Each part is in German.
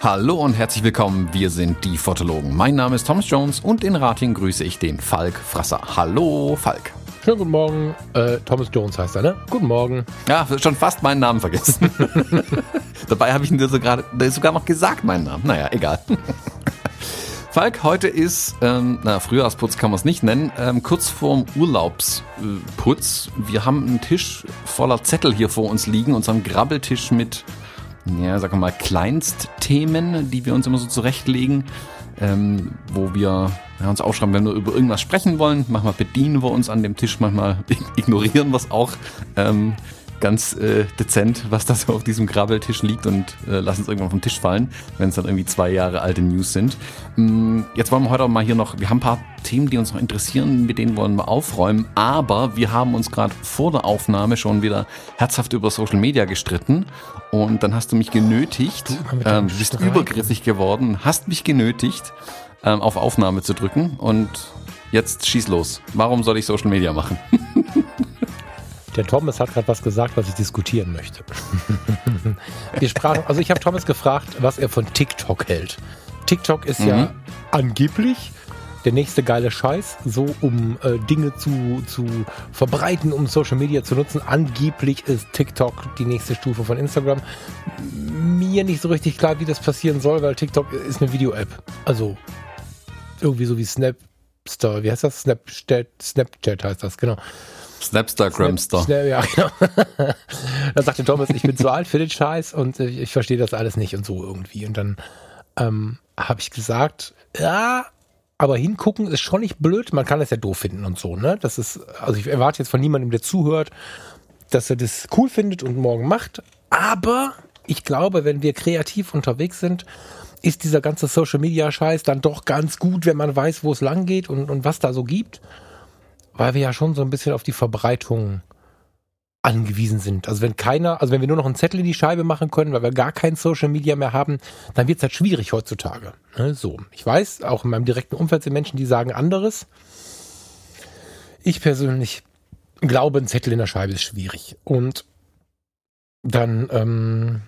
Hallo und herzlich willkommen, wir sind die Fotologen. Mein Name ist Thomas Jones und in Rating grüße ich den Falk Frasser. Hallo Falk. Schönen guten Morgen. Äh, Thomas Jones heißt er, ne? Guten Morgen. Ja, schon fast meinen Namen vergessen. Dabei habe ich ihn dir sogar, sogar noch gesagt, meinen Namen. Naja, egal. Falk, heute ist, ähm, na, Frühjahrsputz kann man es nicht nennen, ähm, kurz vorm Urlaubsputz. Wir haben einen Tisch voller Zettel hier vor uns liegen, unseren Grabbeltisch mit ja, sagen wir mal, Kleinstthemen, die wir uns immer so zurechtlegen, ähm, wo wir ja, uns aufschreiben, wenn wir über irgendwas sprechen wollen. Manchmal bedienen wir uns an dem Tisch, manchmal ignorieren wir es auch. Ähm, ganz äh, dezent, was da so auf diesem Grabbeltisch liegt und äh, lassen es irgendwann vom Tisch fallen, wenn es dann irgendwie zwei Jahre alte News sind. Mm, jetzt wollen wir heute auch mal hier noch, wir haben ein paar Themen, die uns noch interessieren, mit denen wollen wir aufräumen, aber wir haben uns gerade vor der Aufnahme schon wieder herzhaft über Social Media gestritten und dann hast du mich genötigt, ähm, du bist übergriffig geworden, hast mich genötigt, ähm, auf Aufnahme zu drücken und jetzt schieß los. Warum soll ich Social Media machen? Der Thomas hat gerade was gesagt, was ich diskutieren möchte. Wir sprachen, also ich habe Thomas gefragt, was er von TikTok hält. TikTok ist mhm. ja angeblich der nächste geile Scheiß, so um äh, Dinge zu, zu verbreiten, um Social Media zu nutzen. Angeblich ist TikTok die nächste Stufe von Instagram. Mir nicht so richtig klar, wie das passieren soll, weil TikTok ist eine Video-App. Also irgendwie so wie Snapstar, wie heißt das? Snapchat, Snapchat heißt das, genau. Snapstar, Gramstar. Snap, ja, genau. da sagte Thomas, ich bin zu alt für den Scheiß und ich, ich verstehe das alles nicht und so irgendwie. Und dann ähm, habe ich gesagt, ja, aber hingucken ist schon nicht blöd. Man kann das ja doof finden und so, ne? Das ist, also ich erwarte jetzt von niemandem, der zuhört, dass er das cool findet und morgen macht. Aber ich glaube, wenn wir kreativ unterwegs sind, ist dieser ganze Social Media Scheiß dann doch ganz gut, wenn man weiß, wo es lang geht und, und was da so gibt weil wir ja schon so ein bisschen auf die Verbreitung angewiesen sind. Also wenn keiner, also wenn wir nur noch einen Zettel in die Scheibe machen können, weil wir gar kein Social Media mehr haben, dann wird es halt schwierig heutzutage. Ne, so, ich weiß, auch in meinem direkten Umfeld sind Menschen, die sagen anderes. Ich persönlich glaube, ein Zettel in der Scheibe ist schwierig. Und dann ähm,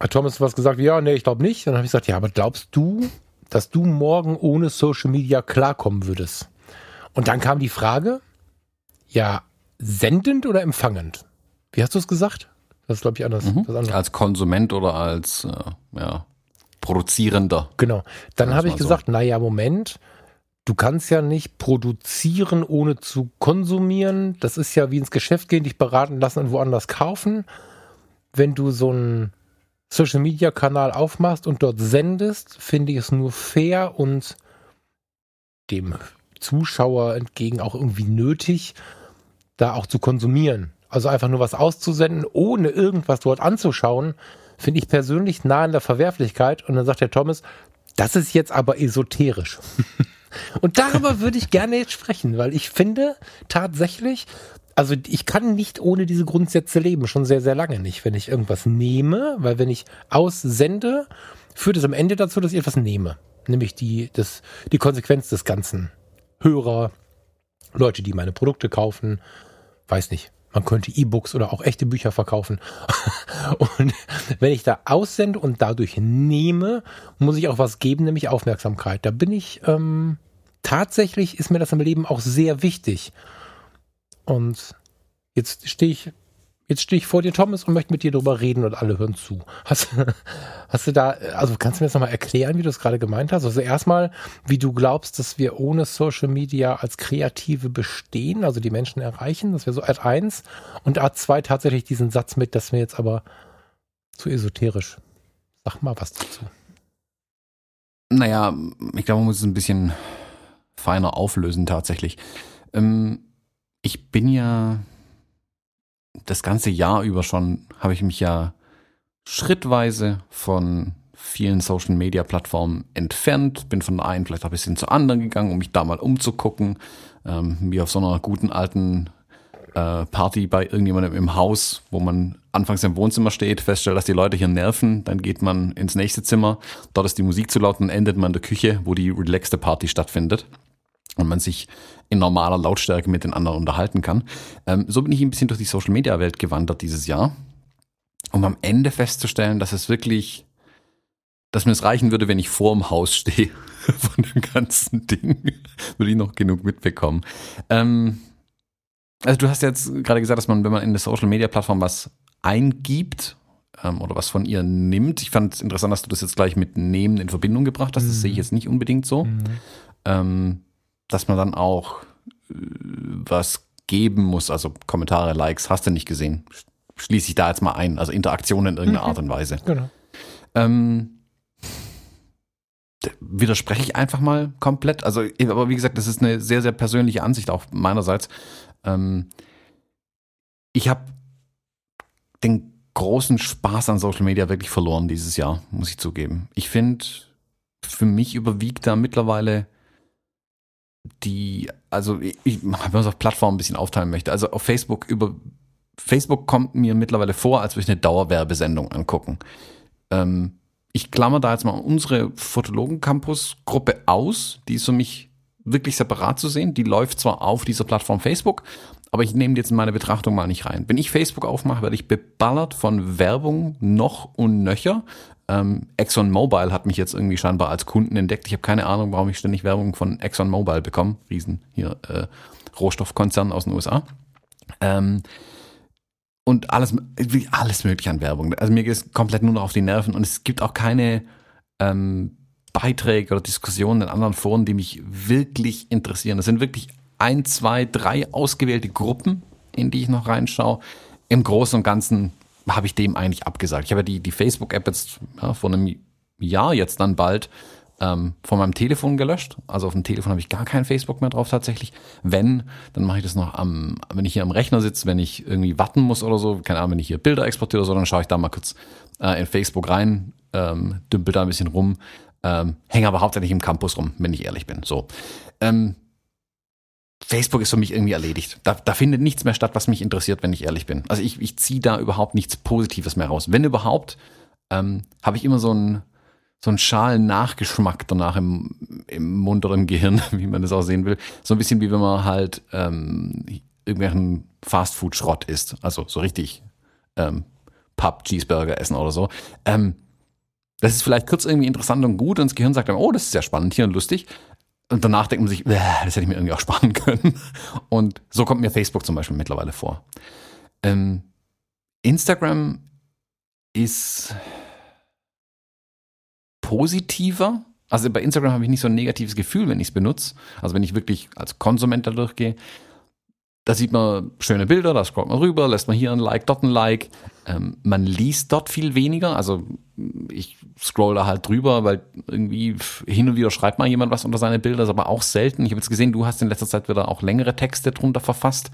hat Thomas was gesagt, ja, nee, ich glaube nicht. Dann habe ich gesagt, ja, aber glaubst du, dass du morgen ohne Social Media klarkommen würdest? Und dann kam die Frage, ja, sendend oder empfangend? Wie hast du es gesagt? Das ist, glaube ich, anders. Mhm. Als Konsument oder als äh, ja, Produzierender. Genau. Dann habe ich so. gesagt, naja, Moment, du kannst ja nicht produzieren, ohne zu konsumieren. Das ist ja wie ins Geschäft gehen, dich beraten lassen und woanders kaufen. Wenn du so einen Social-Media-Kanal aufmachst und dort sendest, finde ich es nur fair und dem Zuschauer entgegen auch irgendwie nötig, da auch zu konsumieren. Also einfach nur was auszusenden, ohne irgendwas dort anzuschauen, finde ich persönlich nah an der Verwerflichkeit. Und dann sagt der Thomas, das ist jetzt aber esoterisch. Und darüber würde ich gerne jetzt sprechen, weil ich finde tatsächlich, also ich kann nicht ohne diese Grundsätze leben, schon sehr, sehr lange nicht. Wenn ich irgendwas nehme, weil wenn ich aussende, führt es am Ende dazu, dass ich etwas nehme. Nämlich die, das, die Konsequenz des Ganzen. Hörer, Leute, die meine Produkte kaufen, weiß nicht. Man könnte E-Books oder auch echte Bücher verkaufen. und wenn ich da aussende und dadurch nehme, muss ich auch was geben, nämlich Aufmerksamkeit. Da bin ich, ähm, tatsächlich ist mir das im Leben auch sehr wichtig. Und jetzt stehe ich Jetzt stehe ich vor dir, Thomas, und möchte mit dir darüber reden und alle hören zu. Hast, hast du da, also kannst du mir das nochmal erklären, wie du es gerade gemeint hast? Also erstmal, wie du glaubst, dass wir ohne Social Media als Kreative bestehen, also die Menschen erreichen, das wäre so Art 1 und Art 2 tatsächlich diesen Satz mit, das wäre jetzt aber zu esoterisch. Sag mal was dazu. Naja, ich glaube, man muss es ein bisschen feiner auflösen tatsächlich. Ähm, ich bin ja das ganze Jahr über schon habe ich mich ja schrittweise von vielen Social Media Plattformen entfernt, bin von der einen vielleicht ein bisschen zur anderen gegangen, um mich da mal umzugucken, ähm, wie auf so einer guten alten äh, Party bei irgendjemandem im Haus, wo man anfangs im Wohnzimmer steht, feststellt, dass die Leute hier nerven, dann geht man ins nächste Zimmer, dort ist die Musik zu laut und endet man in der Küche, wo die relaxte Party stattfindet. Und man sich in normaler Lautstärke mit den anderen unterhalten kann. Ähm, so bin ich ein bisschen durch die Social-Media-Welt gewandert dieses Jahr, um am Ende festzustellen, dass es wirklich, dass mir es reichen würde, wenn ich vor dem Haus stehe von dem ganzen Ding, würde ich noch genug mitbekommen. Ähm, also du hast jetzt gerade gesagt, dass man, wenn man in eine Social-Media-Plattform was eingibt ähm, oder was von ihr nimmt, ich fand es interessant, dass du das jetzt gleich mit Nehmen in Verbindung gebracht hast, das mhm. sehe ich jetzt nicht unbedingt so. Mhm. Dass man dann auch äh, was geben muss, also Kommentare, Likes, hast du nicht gesehen. Schließe ich da jetzt mal ein, also Interaktion in irgendeiner mhm. Art und Weise. Genau. Ähm, widerspreche ich einfach mal komplett. Also, aber wie gesagt, das ist eine sehr, sehr persönliche Ansicht auch meinerseits. Ähm, ich habe den großen Spaß an Social Media wirklich verloren dieses Jahr, muss ich zugeben. Ich finde, für mich überwiegt da mittlerweile die, also ich, wenn man es auf Plattformen ein bisschen aufteilen möchte, also auf Facebook über Facebook kommt mir mittlerweile vor, als würde ich eine Dauerwerbesendung angucken. Ähm, ich klammer da jetzt mal unsere Fotologen-Campus-Gruppe aus, die ist für mich wirklich separat zu sehen. Die läuft zwar auf dieser Plattform Facebook, aber ich nehme die jetzt in meine Betrachtung mal nicht rein. Wenn ich Facebook aufmache, werde ich beballert von Werbung noch und nöcher. Ähm, ExxonMobil hat mich jetzt irgendwie scheinbar als Kunden entdeckt. Ich habe keine Ahnung, warum ich ständig Werbung von ExxonMobil bekomme. Riesen hier äh, Rohstoffkonzern aus den USA. Ähm, und alles, alles mögliche an Werbung. Also mir geht es komplett nur noch auf die Nerven und es gibt auch keine ähm, Beiträge oder Diskussionen in anderen Foren, die mich wirklich interessieren. Das sind wirklich ein, zwei, drei ausgewählte Gruppen, in die ich noch reinschaue. Im Großen und Ganzen habe ich dem eigentlich abgesagt. Ich habe ja die, die Facebook-App jetzt ja, vor einem Jahr jetzt dann bald ähm, von meinem Telefon gelöscht. Also auf dem Telefon habe ich gar kein Facebook mehr drauf tatsächlich. Wenn, dann mache ich das noch am, wenn ich hier am Rechner sitze, wenn ich irgendwie warten muss oder so, keine Ahnung, wenn ich hier Bilder exportiere oder so, dann schaue ich da mal kurz äh, in Facebook rein, ähm, dümpel da ein bisschen rum, ähm, hänge aber hauptsächlich im Campus rum, wenn ich ehrlich bin. So. Ähm, Facebook ist für mich irgendwie erledigt. Da, da findet nichts mehr statt, was mich interessiert, wenn ich ehrlich bin. Also ich, ich ziehe da überhaupt nichts Positives mehr raus. Wenn überhaupt, ähm, habe ich immer so einen so schalen Nachgeschmack danach im, im im Gehirn, wie man das auch sehen will. So ein bisschen wie wenn man halt ähm, irgendwelchen Fastfood-Schrott isst. Also so richtig ähm, Pub, Cheeseburger essen oder so. Ähm, das ist vielleicht kurz irgendwie interessant und gut und das Gehirn sagt dann, oh, das ist ja spannend hier und lustig. Und danach denkt man sich, das hätte ich mir irgendwie auch sparen können. Und so kommt mir Facebook zum Beispiel mittlerweile vor. Ähm, Instagram ist positiver. Also bei Instagram habe ich nicht so ein negatives Gefühl, wenn ich es benutze. Also wenn ich wirklich als Konsument da durchgehe. Da sieht man schöne Bilder, da scrollt man rüber, lässt man hier ein Like, dort ein Like. Ähm, man liest dort viel weniger. Also ich scroll da halt drüber, weil irgendwie hin und wieder schreibt mal jemand was unter seine Bilder, ist aber auch selten. Ich habe jetzt gesehen, du hast in letzter Zeit wieder auch längere Texte drunter verfasst.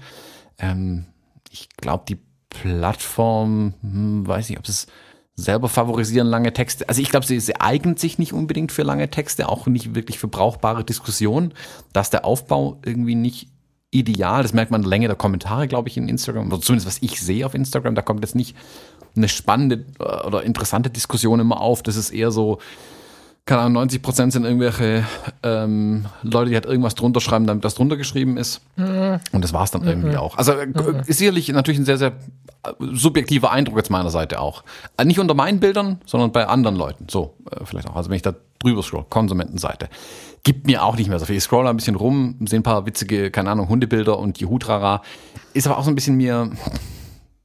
Ähm, ich glaube, die Plattform, hm, weiß nicht, ob es selber favorisieren lange Texte. Also ich glaube, sie, sie eignet sich nicht unbedingt für lange Texte, auch nicht wirklich für brauchbare Diskussionen. Da ist der Aufbau irgendwie nicht ideal. Das merkt man in der Länge der Kommentare, glaube ich, in Instagram. Oder zumindest was ich sehe auf Instagram. Da kommt jetzt nicht eine spannende äh, oder interessante Diskussion immer auf. Das ist eher so, keine Ahnung, 90 Prozent sind irgendwelche ähm, Leute, die halt irgendwas drunter schreiben, damit das drunter geschrieben ist. Mhm. Und das war es dann irgendwie mhm. auch. Also mhm. ist sicherlich natürlich ein sehr, sehr äh, subjektiver Eindruck jetzt meiner Seite auch. Nicht unter meinen Bildern, sondern bei anderen Leuten. So, äh, vielleicht auch. Also wenn ich da drüber scroll, Konsumentenseite gibt mir auch nicht mehr so viel. Ich scroll ein bisschen rum, sehe ein paar witzige, keine Ahnung, Hundebilder und die Hutrara. Ist aber auch so ein bisschen mir,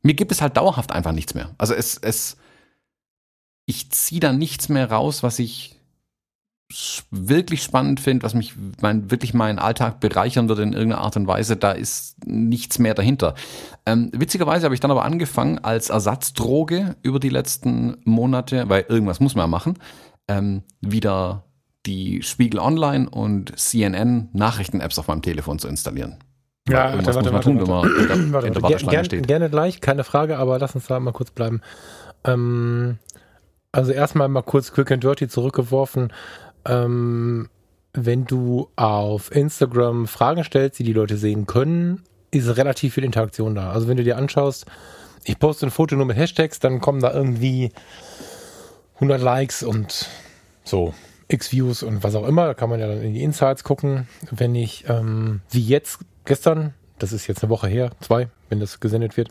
mir gibt es halt dauerhaft einfach nichts mehr. Also es, es, ich ziehe da nichts mehr raus, was ich wirklich spannend finde, was mich mein, wirklich meinen Alltag bereichern würde in irgendeiner Art und Weise, da ist nichts mehr dahinter. Ähm, witzigerweise habe ich dann aber angefangen als Ersatzdroge über die letzten Monate, weil irgendwas muss man ja machen, ähm, wieder die Spiegel Online und CNN Nachrichten-Apps auf meinem Telefon zu installieren. Ja, irgendwas warte, muss man warte, tun, warte. wenn man in der, in der Warteschlange Ger steht. Gerne gleich, keine Frage, aber lass uns da mal kurz bleiben. Ähm, also erstmal mal kurz Quick and Dirty zurückgeworfen. Ähm, wenn du auf Instagram Fragen stellst, die die Leute sehen können, ist relativ viel Interaktion da. Also wenn du dir anschaust, ich poste ein Foto nur mit Hashtags, dann kommen da irgendwie 100 Likes und so. X Views und was auch immer. Da kann man ja dann in die Insights gucken. Wenn ich, ähm, wie jetzt, gestern, das ist jetzt eine Woche her, zwei, wenn das gesendet wird,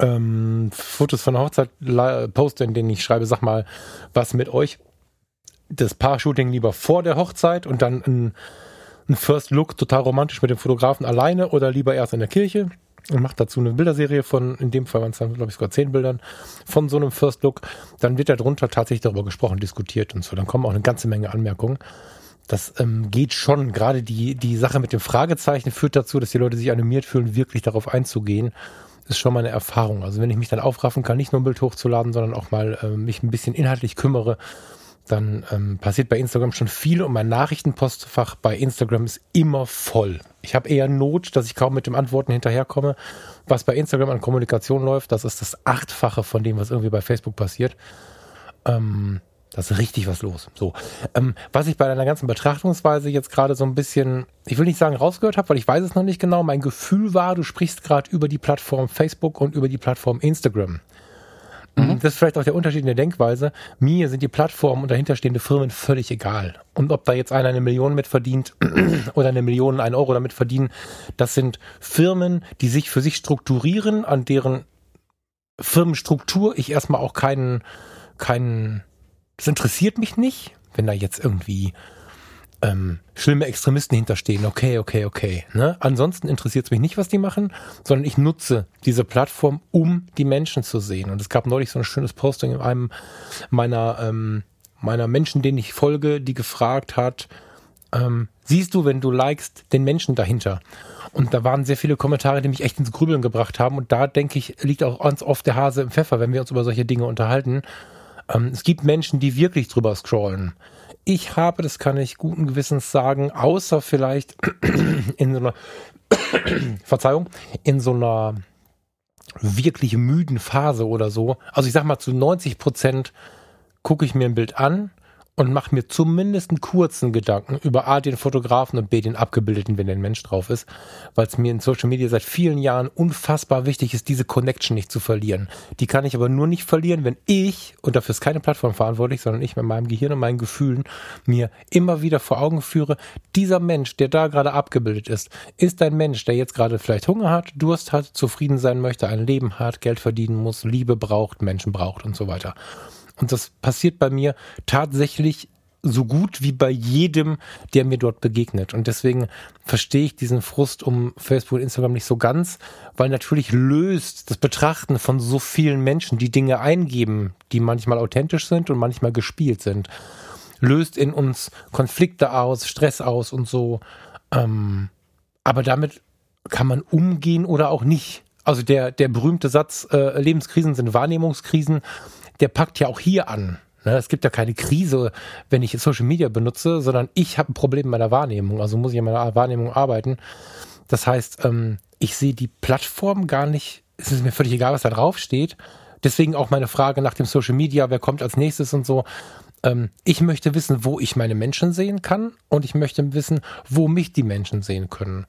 ähm, Fotos von der Hochzeit poste, in denen ich schreibe, sag mal, was mit euch das Paar-Shooting lieber vor der Hochzeit und dann ein, ein First Look total romantisch mit dem Fotografen alleine oder lieber erst in der Kirche und macht dazu eine Bilderserie von, in dem Fall waren es dann, glaube ich, sogar zehn Bildern von so einem First Look. Dann wird darunter tatsächlich darüber gesprochen, diskutiert und so. Dann kommen auch eine ganze Menge Anmerkungen. Das ähm, geht schon. Gerade die, die Sache mit dem Fragezeichen führt dazu, dass die Leute sich animiert fühlen, wirklich darauf einzugehen. Das ist schon meine Erfahrung. Also wenn ich mich dann aufraffen kann, nicht nur ein Bild hochzuladen, sondern auch mal äh, mich ein bisschen inhaltlich kümmere, dann ähm, passiert bei Instagram schon viel und mein Nachrichtenpostfach bei Instagram ist immer voll. Ich habe eher Not, dass ich kaum mit dem Antworten hinterherkomme. Was bei Instagram an Kommunikation läuft, das ist das Achtfache von dem, was irgendwie bei Facebook passiert. Ähm, da ist richtig was los. So, ähm, was ich bei deiner ganzen Betrachtungsweise jetzt gerade so ein bisschen, ich will nicht sagen rausgehört habe, weil ich weiß es noch nicht genau. Mein Gefühl war, du sprichst gerade über die Plattform Facebook und über die Plattform Instagram. Mhm. Das ist vielleicht auch der Unterschied in der Denkweise. Mir sind die Plattformen und dahinterstehende Firmen völlig egal. Und ob da jetzt einer eine Million mit verdient oder eine Million, ein Euro damit verdienen, das sind Firmen, die sich für sich strukturieren, an deren Firmenstruktur ich erstmal auch keinen, keinen, das interessiert mich nicht, wenn da jetzt irgendwie ähm, schlimme Extremisten hinterstehen. Okay, okay, okay. Ne? Ansonsten interessiert es mich nicht, was die machen, sondern ich nutze diese Plattform, um die Menschen zu sehen. Und es gab neulich so ein schönes Posting in einem meiner, ähm, meiner Menschen, denen ich folge, die gefragt hat, ähm, siehst du, wenn du likest, den Menschen dahinter? Und da waren sehr viele Kommentare, die mich echt ins Grübeln gebracht haben. Und da denke ich, liegt auch ganz oft der Hase im Pfeffer, wenn wir uns über solche Dinge unterhalten. Ähm, es gibt Menschen, die wirklich drüber scrollen. Ich habe, das kann ich guten Gewissens sagen, außer vielleicht in so einer, Verzeihung, in so einer wirklich müden Phase oder so. Also ich sag mal, zu 90 Prozent gucke ich mir ein Bild an und mache mir zumindest einen kurzen Gedanken über A, den Fotografen und B, den Abgebildeten, wenn der Mensch drauf ist, weil es mir in Social Media seit vielen Jahren unfassbar wichtig ist, diese Connection nicht zu verlieren. Die kann ich aber nur nicht verlieren, wenn ich, und dafür ist keine Plattform verantwortlich, sondern ich mit meinem Gehirn und meinen Gefühlen mir immer wieder vor Augen führe, dieser Mensch, der da gerade abgebildet ist, ist ein Mensch, der jetzt gerade vielleicht Hunger hat, Durst hat, zufrieden sein möchte, ein Leben hat, Geld verdienen muss, Liebe braucht, Menschen braucht und so weiter. Und das passiert bei mir tatsächlich so gut wie bei jedem, der mir dort begegnet. Und deswegen verstehe ich diesen Frust um Facebook und Instagram nicht so ganz, weil natürlich löst das Betrachten von so vielen Menschen, die Dinge eingeben, die manchmal authentisch sind und manchmal gespielt sind, löst in uns Konflikte aus, Stress aus und so. Ähm, aber damit kann man umgehen oder auch nicht. Also der, der berühmte Satz, äh, Lebenskrisen sind Wahrnehmungskrisen, der packt ja auch hier an. Ne? Es gibt ja keine Krise, wenn ich Social Media benutze, sondern ich habe ein Problem mit meiner Wahrnehmung. Also muss ich an meiner Wahrnehmung arbeiten. Das heißt, ähm, ich sehe die Plattform gar nicht. Es ist mir völlig egal, was da drauf steht. Deswegen auch meine Frage nach dem Social Media, wer kommt als nächstes und so. Ähm, ich möchte wissen, wo ich meine Menschen sehen kann und ich möchte wissen, wo mich die Menschen sehen können.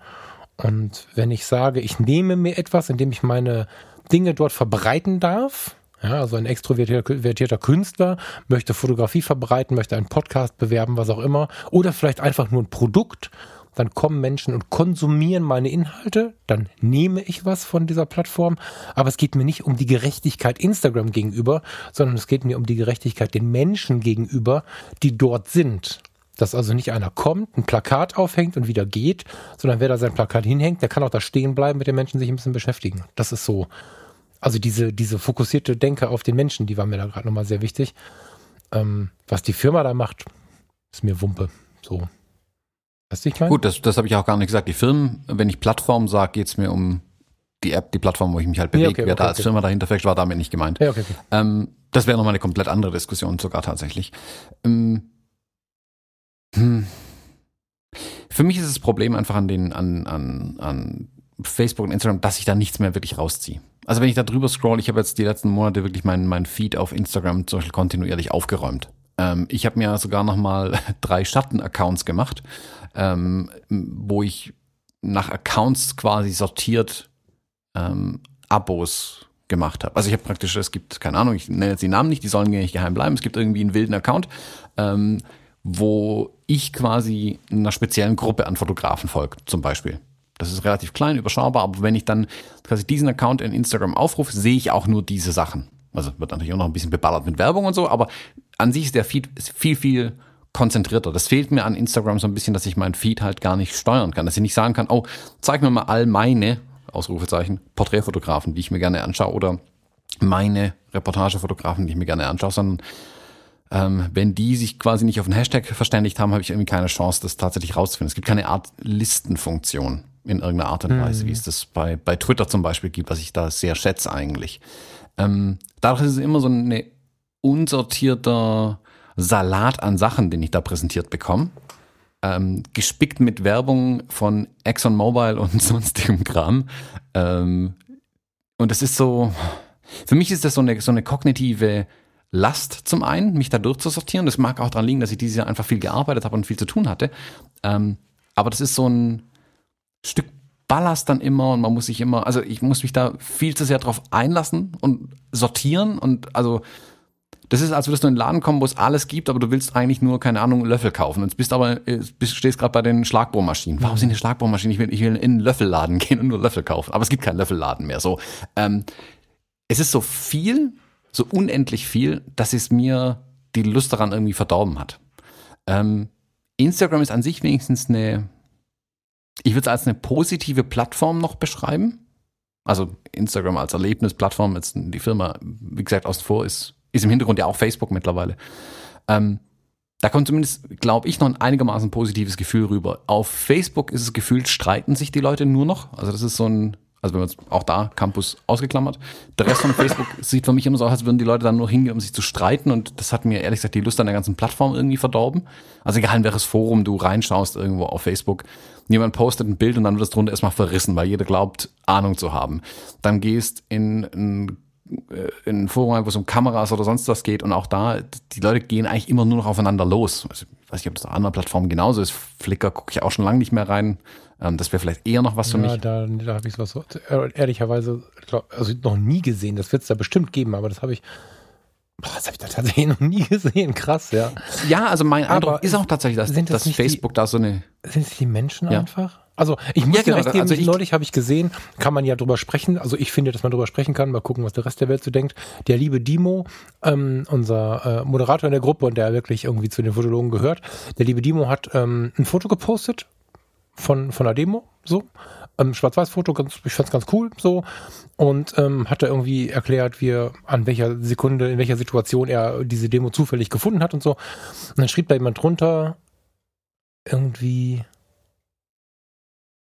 Und wenn ich sage, ich nehme mir etwas, indem ich meine Dinge dort verbreiten darf, ja, also ein extrovertierter Künstler möchte Fotografie verbreiten, möchte einen Podcast bewerben, was auch immer. Oder vielleicht einfach nur ein Produkt. Dann kommen Menschen und konsumieren meine Inhalte. Dann nehme ich was von dieser Plattform. Aber es geht mir nicht um die Gerechtigkeit Instagram gegenüber, sondern es geht mir um die Gerechtigkeit den Menschen gegenüber, die dort sind. Dass also nicht einer kommt, ein Plakat aufhängt und wieder geht, sondern wer da sein Plakat hinhängt, der kann auch da stehen bleiben, mit den Menschen sich ein bisschen beschäftigen. Das ist so also diese, diese fokussierte Denke auf den Menschen, die war mir da gerade nochmal sehr wichtig. Ähm, was die Firma da macht, ist mir Wumpe. So. Weißt du, ich meine? Gut, das, das habe ich auch gar nicht gesagt. Die Firmen, wenn ich Plattform sage, geht es mir um die App, die Plattform, wo ich mich halt bewege. Ja, okay, Wer okay, da als okay. Firma dahinter steckt, war damit nicht gemeint. Ja. Ähm, das wäre nochmal eine komplett andere Diskussion sogar tatsächlich. Ähm, hm. Für mich ist das Problem einfach an den, an, an, an Facebook und Instagram, dass ich da nichts mehr wirklich rausziehe. Also wenn ich da drüber scroll, ich habe jetzt die letzten Monate wirklich meinen mein Feed auf Instagram zum Beispiel kontinuierlich aufgeräumt. Ähm, ich habe mir sogar noch mal drei Schatten-Accounts gemacht, ähm, wo ich nach Accounts quasi sortiert ähm, Abos gemacht habe. Also ich habe praktisch, es gibt, keine Ahnung, ich nenne jetzt die Namen nicht, die sollen nicht geheim bleiben. Es gibt irgendwie einen wilden Account, ähm, wo ich quasi einer speziellen Gruppe an Fotografen folge, zum Beispiel. Das ist relativ klein, überschaubar, aber wenn ich dann quasi diesen Account in Instagram aufrufe, sehe ich auch nur diese Sachen. Also wird natürlich auch noch ein bisschen beballert mit Werbung und so, aber an sich ist der Feed viel, viel konzentrierter. Das fehlt mir an Instagram so ein bisschen, dass ich meinen Feed halt gar nicht steuern kann. Dass ich nicht sagen kann, oh, zeig mir mal all meine, Ausrufezeichen, Porträtfotografen, die ich mir gerne anschaue oder meine Reportagefotografen, die ich mir gerne anschaue, sondern ähm, wenn die sich quasi nicht auf den Hashtag verständigt haben, habe ich irgendwie keine Chance, das tatsächlich rauszufinden. Es gibt keine Art Listenfunktion in irgendeiner Art und Weise, mhm. wie es das bei, bei Twitter zum Beispiel gibt, was ich da sehr schätze eigentlich. Ähm, dadurch ist es immer so ein unsortierter Salat an Sachen, den ich da präsentiert bekomme. Ähm, gespickt mit Werbung von ExxonMobil und sonstigem Kram. Ähm, und es ist so, für mich ist das so eine, so eine kognitive Last zum einen, mich da durchzusortieren. Das mag auch daran liegen, dass ich dieses Jahr einfach viel gearbeitet habe und viel zu tun hatte. Ähm, aber das ist so ein Stück Ballast dann immer und man muss sich immer, also ich muss mich da viel zu sehr drauf einlassen und sortieren und also das ist, als würdest du in einen Laden kommen, wo es alles gibt, aber du willst eigentlich nur, keine Ahnung, Löffel kaufen. Und bist aber, bist, stehst gerade bei den Schlagbohrmaschinen. Warum sind die Schlagbohrmaschinen? Ich will, ich will in einen Löffelladen gehen und nur Löffel kaufen. Aber es gibt keinen Löffelladen mehr. So, ähm, es ist so viel, so unendlich viel, dass es mir die Lust daran irgendwie verdorben hat. Ähm, Instagram ist an sich wenigstens eine, ich würde es als eine positive Plattform noch beschreiben. Also Instagram als Erlebnisplattform, jetzt die Firma, wie gesagt, außen vor ist ist im Hintergrund ja auch Facebook mittlerweile. Ähm, da kommt zumindest, glaube ich, noch ein einigermaßen positives Gefühl rüber. Auf Facebook ist es gefühlt, streiten sich die Leute nur noch. Also das ist so ein, also wenn man auch da Campus ausgeklammert. Der Rest von Facebook sieht für mich immer so aus, als würden die Leute dann nur hingehen, um sich zu streiten. Und das hat mir ehrlich gesagt die Lust an der ganzen Plattform irgendwie verdorben. Also egal in welches Forum du reinschaust irgendwo auf Facebook. Jemand postet ein Bild und dann wird es drunter erstmal verrissen, weil jeder glaubt, Ahnung zu haben. Dann gehst in ein äh, in Forum, wo es um Kameras oder sonst was geht und auch da, die Leute gehen eigentlich immer nur noch aufeinander los. Also, ich weiß nicht, ob das auf anderen Plattformen genauso ist. Flickr gucke ich auch schon lange nicht mehr rein. Ähm, das wäre vielleicht eher noch was für ja, mich. Da, da habe ich was ehrlicherweise glaub, also noch nie gesehen. Das wird es da bestimmt geben, aber das habe ich Boah, das habe ich da tatsächlich noch nie gesehen. Krass, ja. Ja, also mein Eindruck aber ist auch tatsächlich, dass, dass Facebook die, da so eine. Sind es die Menschen ja. einfach? Also ich muss ja, genau, recht geben, also ich, neulich habe ich gesehen, kann man ja drüber sprechen. Also ich finde, dass man drüber sprechen kann. Mal gucken, was der Rest der Welt so denkt. Der liebe Dimo, ähm, unser äh, Moderator in der Gruppe und der wirklich irgendwie zu den Fotologen gehört, der liebe Dimo hat ähm, ein Foto gepostet von, von einer Demo, so. Ähm, Schwarz-Weiß-Foto, ich fand's ganz cool, so. Und ähm, hat er irgendwie erklärt, wie er, an welcher Sekunde, in welcher Situation er diese Demo zufällig gefunden hat und so. Und dann schrieb da jemand drunter, irgendwie,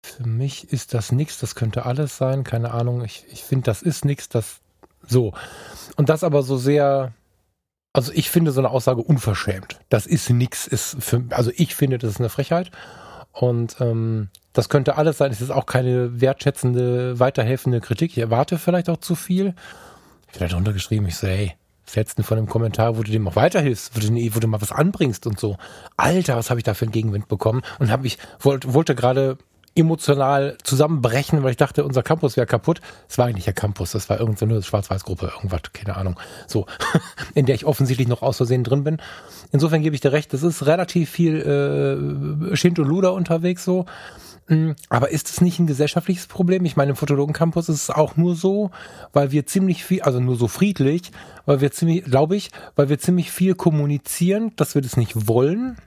für mich ist das nichts, das könnte alles sein, keine Ahnung. Ich, ich finde, das ist nichts, das so. Und das aber so sehr, also ich finde so eine Aussage unverschämt. Das ist nichts, ist für, also ich finde, das ist eine Frechheit. Und ähm, das könnte alles sein. Es ist auch keine wertschätzende, weiterhelfende Kritik. Ich erwarte vielleicht auch zu viel. Vielleicht untergeschrieben, ich so, hey, Fetzen von einem Kommentar, wo du dem auch weiterhilfst, wo du, wo du mal was anbringst und so. Alter, was habe ich da für einen Gegenwind bekommen? Und habe ich, wollte, wollte gerade emotional zusammenbrechen, weil ich dachte, unser Campus wäre kaputt. Es war eigentlich der Campus, das war irgendeine Schwarz-Weiß-Gruppe, irgendwas, keine Ahnung. So, in der ich offensichtlich noch aus Versehen drin bin. Insofern gebe ich dir recht, das ist relativ viel äh, Schind und Luder unterwegs so. Mm, aber ist es nicht ein gesellschaftliches Problem? Ich meine, im Fotologen-Campus ist es auch nur so, weil wir ziemlich viel, also nur so friedlich, weil wir ziemlich, glaube ich, weil wir ziemlich viel kommunizieren, dass wir das nicht wollen,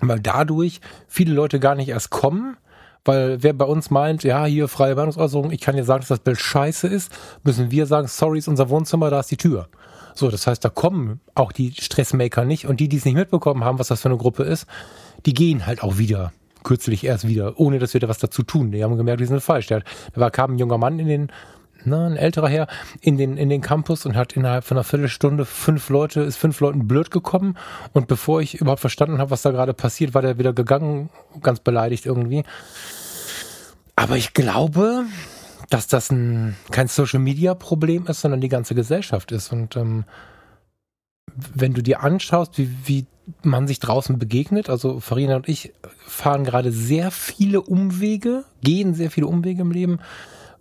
weil dadurch viele Leute gar nicht erst kommen weil wer bei uns meint, ja, hier freie Meinungsäußerung, ich kann dir sagen, dass das Bild scheiße ist, müssen wir sagen, sorry, ist unser Wohnzimmer, da ist die Tür. So, das heißt, da kommen auch die Stressmaker nicht und die, die es nicht mitbekommen haben, was das für eine Gruppe ist, die gehen halt auch wieder kürzlich erst wieder, ohne dass wir da was dazu tun. Die haben gemerkt, die sind falsch. Da kam ein junger Mann in den ne, ein älterer Herr, in den, in den Campus und hat innerhalb von einer Viertelstunde fünf Leute, ist fünf Leuten blöd gekommen. Und bevor ich überhaupt verstanden habe, was da gerade passiert, war der wieder gegangen, ganz beleidigt irgendwie. Aber ich glaube, dass das ein, kein Social Media Problem ist, sondern die ganze Gesellschaft ist. Und ähm, wenn du dir anschaust, wie, wie man sich draußen begegnet, also Farina und ich fahren gerade sehr viele Umwege, gehen sehr viele Umwege im Leben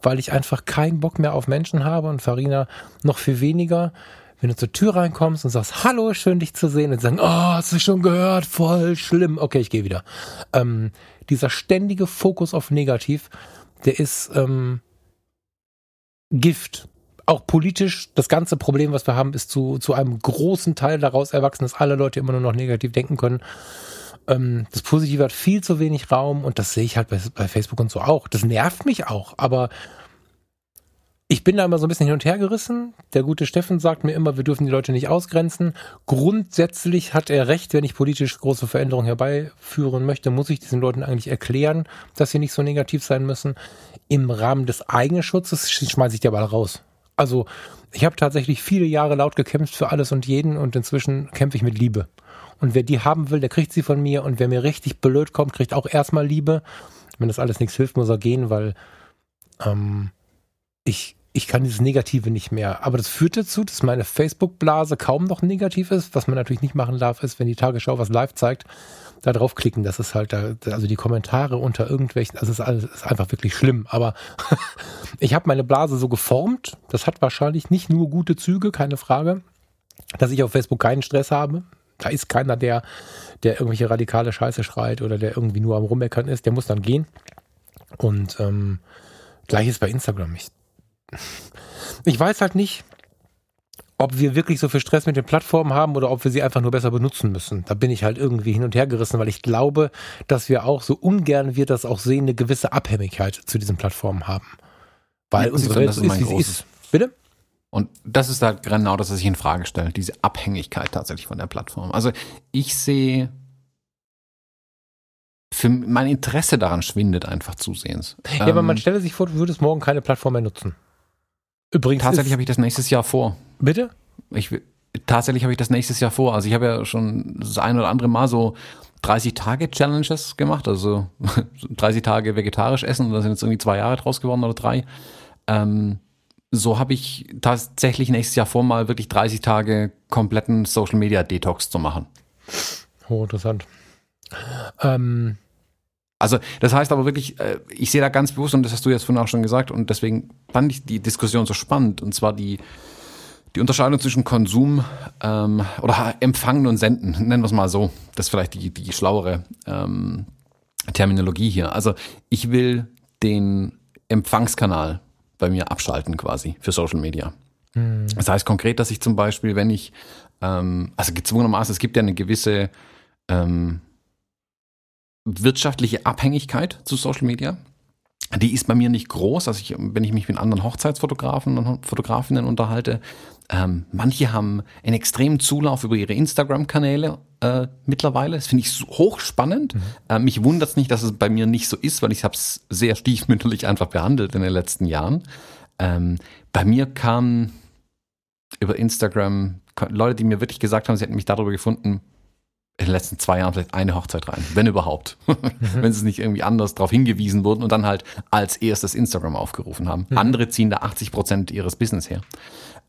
weil ich einfach keinen Bock mehr auf Menschen habe und Farina noch viel weniger. wenn du zur Tür reinkommst und sagst, hallo, schön dich zu sehen, und sagen, oh, hast du schon gehört, voll schlimm, okay, ich gehe wieder. Ähm, dieser ständige Fokus auf Negativ, der ist ähm, Gift. Auch politisch, das ganze Problem, was wir haben, ist zu, zu einem großen Teil daraus erwachsen, dass alle Leute immer nur noch negativ denken können. Ähm, das Positive hat viel zu wenig Raum und das sehe ich halt bei, bei Facebook und so auch. Das nervt mich auch, aber ich bin da immer so ein bisschen hin und her gerissen. Der gute Steffen sagt mir immer, wir dürfen die Leute nicht ausgrenzen. Grundsätzlich hat er recht, wenn ich politisch große Veränderungen herbeiführen möchte, muss ich diesen Leuten eigentlich erklären, dass sie nicht so negativ sein müssen. Im Rahmen des Eigenschutzes schmeiße ich die aber raus. Also ich habe tatsächlich viele Jahre laut gekämpft für alles und jeden und inzwischen kämpfe ich mit Liebe. Und wer die haben will, der kriegt sie von mir. Und wer mir richtig blöd kommt, kriegt auch erstmal Liebe. Wenn das alles nichts hilft, muss er gehen, weil ähm, ich ich kann dieses Negative nicht mehr. Aber das führt dazu, dass meine Facebook-Blase kaum noch negativ ist. Was man natürlich nicht machen darf, ist, wenn die Tagesschau was live zeigt, da draufklicken. Das ist halt, da, also die Kommentare unter irgendwelchen, also es ist alles ist einfach wirklich schlimm. Aber ich habe meine Blase so geformt. Das hat wahrscheinlich nicht nur gute Züge, keine Frage, dass ich auf Facebook keinen Stress habe. Da ist keiner, der, der irgendwelche radikale Scheiße schreit oder der irgendwie nur am Rummeckern ist. Der muss dann gehen. Und ähm, gleiches bei Instagram. Ich ich weiß halt nicht, ob wir wirklich so viel Stress mit den Plattformen haben oder ob wir sie einfach nur besser benutzen müssen. Da bin ich halt irgendwie hin und her gerissen, weil ich glaube, dass wir auch so ungern wir das auch sehen, eine gewisse Abhängigkeit zu diesen Plattformen haben. Weil ja, unsere Welt so ist, wie sie ist. Bitte? Und das ist halt genau das, was ich in Frage stelle, diese Abhängigkeit tatsächlich von der Plattform. Also ich sehe für mein Interesse daran schwindet einfach zusehends. Ja, ähm, aber man ähm, stelle sich vor, du würdest morgen keine Plattform mehr nutzen. Übrigens. Tatsächlich habe ich das nächstes Jahr vor. Bitte? Ich, tatsächlich habe ich das nächstes Jahr vor. Also ich habe ja schon das ein oder andere Mal so 30 Tage Challenges gemacht, also 30 Tage vegetarisch essen und da sind jetzt irgendwie zwei Jahre draus geworden oder drei. Ähm, so habe ich tatsächlich nächstes Jahr vor, mal wirklich 30 Tage kompletten Social Media Detox zu machen. Oh, interessant. Ähm, also das heißt aber wirklich, äh, ich sehe da ganz bewusst, und das hast du jetzt vorhin auch schon gesagt, und deswegen fand ich die Diskussion so spannend, und zwar die, die Unterscheidung zwischen Konsum ähm, oder Empfangen und Senden, nennen wir es mal so. Das ist vielleicht die, die schlauere ähm, Terminologie hier. Also ich will den Empfangskanal bei mir abschalten quasi für Social Media. Hm. Das heißt konkret, dass ich zum Beispiel, wenn ich, ähm, also gezwungenermaßen, es gibt ja eine gewisse ähm, wirtschaftliche Abhängigkeit zu Social Media. Die ist bei mir nicht groß. Also ich, wenn ich mich mit anderen Hochzeitsfotografen und Fotografinnen unterhalte, ähm, manche haben einen extremen Zulauf über ihre Instagram-Kanäle äh, mittlerweile. Das finde ich hochspannend. Mhm. Äh, mich wundert es nicht, dass es bei mir nicht so ist, weil ich habe es sehr stiefmütterlich einfach behandelt in den letzten Jahren. Ähm, bei mir kamen über Instagram Leute, die mir wirklich gesagt haben, sie hätten mich darüber gefunden, in den letzten zwei Jahren vielleicht eine Hochzeit rein, wenn überhaupt. Mhm. wenn sie nicht irgendwie anders darauf hingewiesen wurden und dann halt als erstes Instagram aufgerufen haben. Mhm. Andere ziehen da 80 Prozent ihres Business her.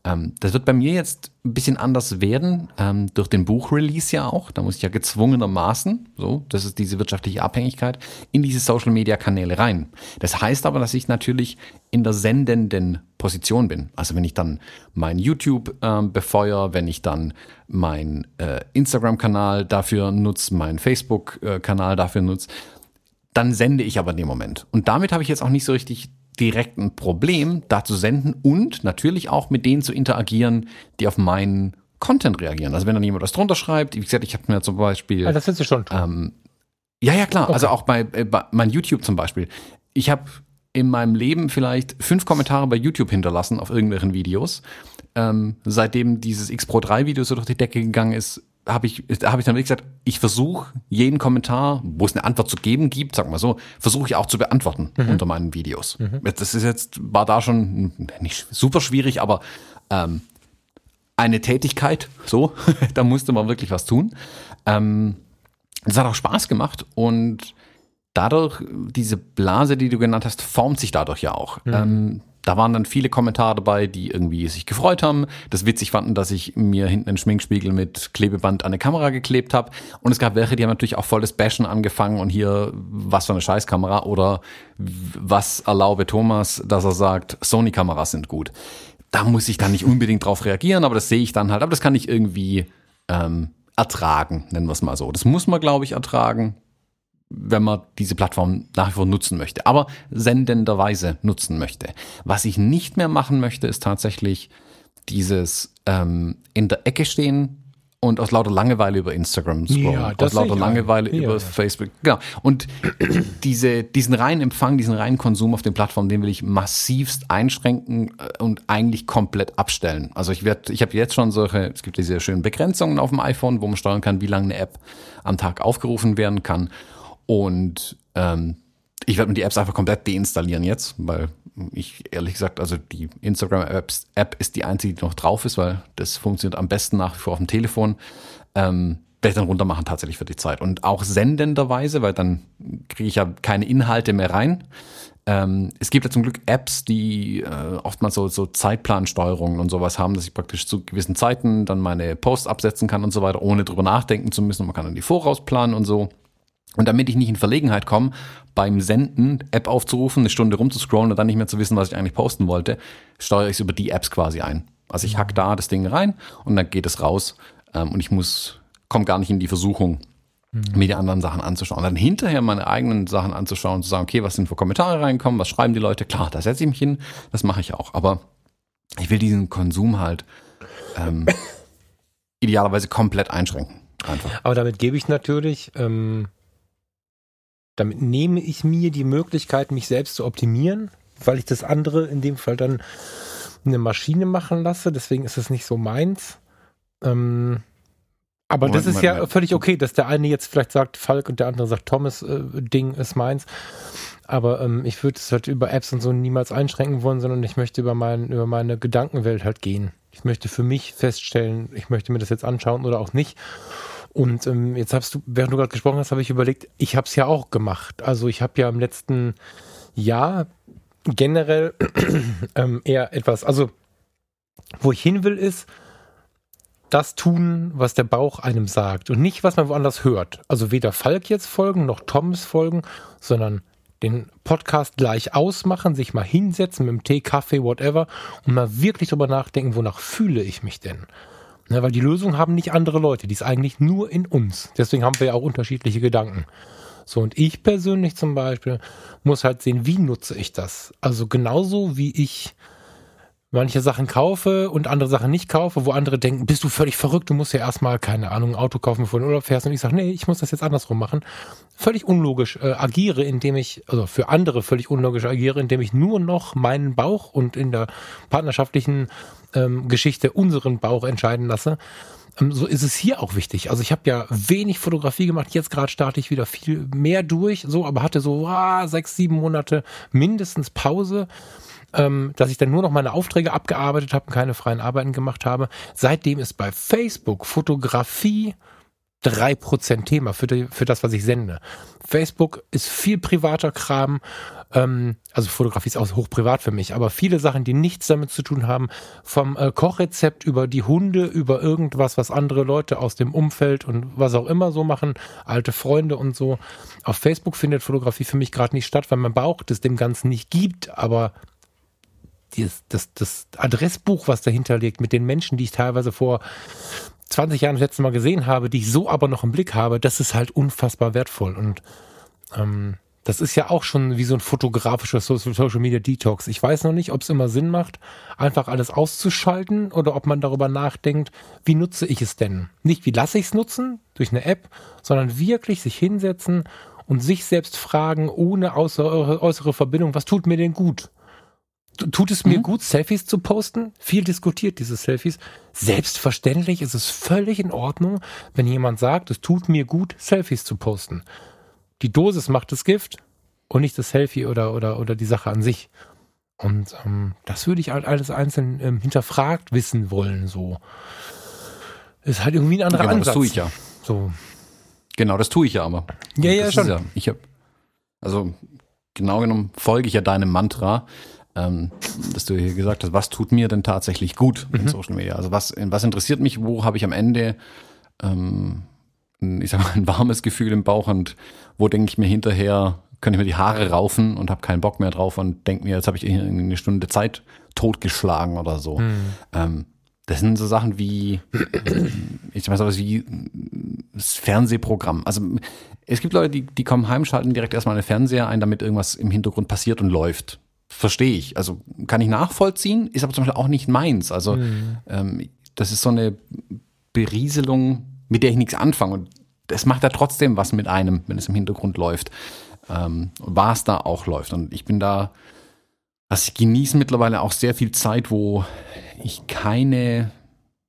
Ähm, das wird bei mir jetzt ein bisschen anders werden, ähm, durch den Buchrelease ja auch. Da muss ich ja gezwungenermaßen, so, das ist diese wirtschaftliche Abhängigkeit, in diese Social Media Kanäle rein. Das heißt aber, dass ich natürlich in der sendenden Position bin. Also wenn ich dann mein YouTube ähm, befeuere, wenn ich dann mein äh, Instagram-Kanal dafür nutze, mein Facebook-Kanal dafür nutze, dann sende ich aber in dem Moment. Und damit habe ich jetzt auch nicht so richtig direkt ein Problem, da zu senden und natürlich auch mit denen zu interagieren, die auf meinen Content reagieren. Also wenn dann jemand was drunter schreibt, wie gesagt, ich habe mir zum Beispiel. Ah, das willst du schon. Ähm, ja, ja, klar. Okay. Also auch bei, äh, bei mein YouTube zum Beispiel. Ich habe in meinem Leben vielleicht fünf Kommentare bei YouTube hinterlassen auf irgendwelchen Videos. Ähm, seitdem dieses X Pro 3 Video so durch die Decke gegangen ist, habe ich, hab ich dann wirklich gesagt, ich versuche jeden Kommentar, wo es eine Antwort zu geben gibt, sag mal so, versuche ich auch zu beantworten mhm. unter meinen Videos. Mhm. Das ist jetzt, war da schon nicht super schwierig, aber ähm, eine Tätigkeit, so, da musste man wirklich was tun. Ähm, das hat auch Spaß gemacht und dadurch, diese Blase, die du genannt hast, formt sich dadurch ja auch. Mhm. Ähm, da waren dann viele Kommentare dabei, die irgendwie sich gefreut haben, das witzig fanden, dass ich mir hinten einen Schminkspiegel mit Klebeband an eine Kamera geklebt habe. Und es gab welche, die haben natürlich auch voll das Bashen angefangen und hier, was für eine Scheißkamera oder was erlaube Thomas, dass er sagt, Sony-Kameras sind gut. da muss ich dann nicht unbedingt drauf reagieren, aber das sehe ich dann halt. Aber das kann ich irgendwie ähm, ertragen, nennen wir es mal so. Das muss man, glaube ich, ertragen, wenn man diese Plattform nach wie vor nutzen möchte. Aber sendenderweise nutzen möchte. Was ich nicht mehr machen möchte, ist tatsächlich dieses ähm, in der Ecke stehen, und aus lauter Langeweile über Instagram scrollen, ja, aus lauter Langeweile ja. über Facebook. Genau. Und diese, diesen reinen Empfang, diesen reinen Konsum auf den Plattformen, den will ich massivst einschränken äh, und eigentlich komplett abstellen. Also ich werde, ich habe jetzt schon solche, es gibt diese schönen Begrenzungen auf dem iPhone, wo man steuern kann, wie lange eine App am Tag aufgerufen werden kann. Und ähm, ich werde mir die Apps einfach komplett deinstallieren jetzt, weil ich ehrlich gesagt, also die Instagram-App ist die einzige, die noch drauf ist, weil das funktioniert am besten nach wie vor auf dem Telefon. Ähm, werde ich dann runter machen tatsächlich für die Zeit. Und auch sendenderweise, weil dann kriege ich ja keine Inhalte mehr rein. Ähm, es gibt ja zum Glück Apps, die äh, oftmals so, so Zeitplansteuerungen und sowas haben, dass ich praktisch zu gewissen Zeiten dann meine Posts absetzen kann und so weiter, ohne drüber nachdenken zu müssen. Man kann dann die vorausplanen und so. Und damit ich nicht in Verlegenheit komme, beim Senden App aufzurufen, eine Stunde rumzuscrollen und dann nicht mehr zu wissen, was ich eigentlich posten wollte, steuere ich es über die Apps quasi ein. Also ich hack da das Ding rein und dann geht es raus ähm, und ich muss, komme gar nicht in die Versuchung, mhm. mir die anderen Sachen anzuschauen. Dann hinterher meine eigenen Sachen anzuschauen und zu sagen, okay, was sind für Kommentare reinkommen, was schreiben die Leute? Klar, da setze ich mich hin, das mache ich auch. Aber ich will diesen Konsum halt ähm, idealerweise komplett einschränken. Einfach. Aber damit gebe ich natürlich ähm, damit nehme ich mir die Möglichkeit, mich selbst zu optimieren, weil ich das andere in dem Fall dann eine Maschine machen lasse. Deswegen ist es nicht so meins. Ähm, aber Moment, das ist Moment, ja Moment. völlig okay, dass der eine jetzt vielleicht sagt Falk und der andere sagt Thomas, äh, Ding ist meins. Aber ähm, ich würde es halt über Apps und so niemals einschränken wollen, sondern ich möchte über, mein, über meine Gedankenwelt halt gehen. Ich möchte für mich feststellen, ich möchte mir das jetzt anschauen oder auch nicht. Und ähm, jetzt hast du, während du gerade gesprochen hast, habe ich überlegt, ich habe es ja auch gemacht. Also ich habe ja im letzten Jahr generell ähm, eher etwas, also wo ich hin will, ist das tun, was der Bauch einem sagt und nicht, was man woanders hört. Also weder Falk jetzt folgen noch Toms folgen, sondern den Podcast gleich ausmachen, sich mal hinsetzen mit dem Tee, Kaffee, whatever und mal wirklich drüber nachdenken, wonach fühle ich mich denn? Ne, weil die Lösung haben nicht andere Leute, die ist eigentlich nur in uns. Deswegen haben wir ja auch unterschiedliche Gedanken. So, und ich persönlich zum Beispiel muss halt sehen, wie nutze ich das? Also genauso wie ich manche Sachen kaufe und andere Sachen nicht kaufe, wo andere denken, bist du völlig verrückt, du musst ja erstmal, keine Ahnung, ein Auto kaufen, bevor du in Urlaub fährst. Und ich sage, nee, ich muss das jetzt andersrum machen. Völlig unlogisch äh, agiere, indem ich, also für andere völlig unlogisch agiere, indem ich nur noch meinen Bauch und in der partnerschaftlichen ähm, Geschichte unseren Bauch entscheiden lasse. Ähm, so ist es hier auch wichtig. Also ich habe ja wenig Fotografie gemacht. Jetzt gerade starte ich wieder viel mehr durch, so, aber hatte so ah, sechs, sieben Monate mindestens Pause ähm, dass ich dann nur noch meine Aufträge abgearbeitet habe und keine freien Arbeiten gemacht habe. Seitdem ist bei Facebook Fotografie drei Prozent Thema für, die, für das, was ich sende. Facebook ist viel privater Kram, ähm, also Fotografie ist auch hoch privat für mich, aber viele Sachen, die nichts damit zu tun haben, vom äh, Kochrezept über die Hunde, über irgendwas, was andere Leute aus dem Umfeld und was auch immer so machen, alte Freunde und so. Auf Facebook findet Fotografie für mich gerade nicht statt, weil mein Bauch das dem Ganzen nicht gibt, aber das, das, das Adressbuch, was dahinter liegt, mit den Menschen, die ich teilweise vor 20 Jahren das letzte Mal gesehen habe, die ich so aber noch im Blick habe, das ist halt unfassbar wertvoll. Und ähm, das ist ja auch schon wie so ein fotografischer Social Media Detox. Ich weiß noch nicht, ob es immer Sinn macht, einfach alles auszuschalten oder ob man darüber nachdenkt, wie nutze ich es denn? Nicht, wie lasse ich es nutzen durch eine App, sondern wirklich sich hinsetzen und sich selbst fragen, ohne äußere, äußere Verbindung, was tut mir denn gut? Tut es mir mhm. gut, Selfies zu posten? Viel diskutiert diese Selfies. Selbstverständlich ist es völlig in Ordnung, wenn jemand sagt, es tut mir gut, Selfies zu posten. Die Dosis macht das Gift und nicht das Selfie oder, oder, oder die Sache an sich. Und ähm, das würde ich halt alles einzeln ähm, hinterfragt wissen wollen. So ist halt irgendwie ein anderer genau, Ansatz. Das tue ich ja. So. Genau, das tue ich ja aber. Ja, ja, schon. Ja, ich habe also genau genommen folge ich ja deinem Mantra ähm, dass du hier gesagt hast, was tut mir denn tatsächlich gut mhm. in Social Media? Also was, was interessiert mich, wo habe ich am Ende ähm, ich sag mal, ein warmes Gefühl im Bauch und wo denke ich mir hinterher, könnte ich mir die Haare raufen und habe keinen Bock mehr drauf und denke mir, jetzt habe ich eine Stunde Zeit totgeschlagen oder so. Hm. Ähm, das sind so Sachen wie, ich weiß was wie das Fernsehprogramm. Also es gibt Leute, die, die kommen heim, schalten direkt erstmal einen Fernseher ein, damit irgendwas im Hintergrund passiert und läuft. Verstehe ich. Also kann ich nachvollziehen, ist aber zum Beispiel auch nicht meins. Also mhm. ähm, das ist so eine Berieselung, mit der ich nichts anfange. Und es macht ja trotzdem was mit einem, wenn es im Hintergrund läuft. Ähm, was da auch läuft. Und ich bin da, also ich genieße mittlerweile auch sehr viel Zeit, wo ich keine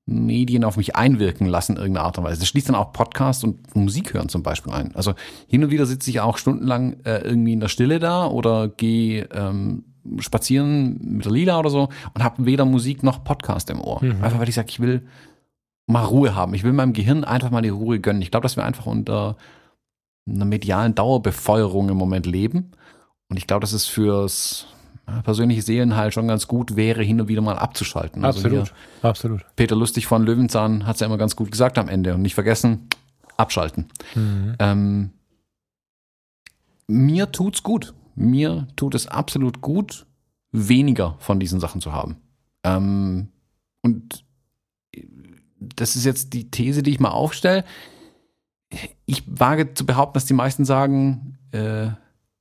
Medien auf mich einwirken lassen in irgendeiner Art und Weise. Das schließt dann auch Podcast und Musik hören zum Beispiel ein. Also hin und wieder sitze ich auch stundenlang äh, irgendwie in der Stille da oder gehe ähm, spazieren mit der Lila oder so und habe weder Musik noch Podcast im Ohr. Mhm. Einfach weil ich sage, ich will mal Ruhe haben. Ich will meinem Gehirn einfach mal die Ruhe gönnen. Ich glaube, dass wir einfach unter einer medialen Dauerbefeuerung im Moment leben. Und ich glaube, dass es fürs persönliche Seelenheil schon ganz gut wäre, hin und wieder mal abzuschalten. Also absolut, also absolut. Peter Lustig von Löwenzahn hat es ja immer ganz gut gesagt am Ende und nicht vergessen, abschalten. Mhm. Ähm, mir tut's gut. Mir tut es absolut gut, weniger von diesen Sachen zu haben. Ähm, und das ist jetzt die These, die ich mal aufstelle. Ich wage zu behaupten, dass die meisten sagen, äh,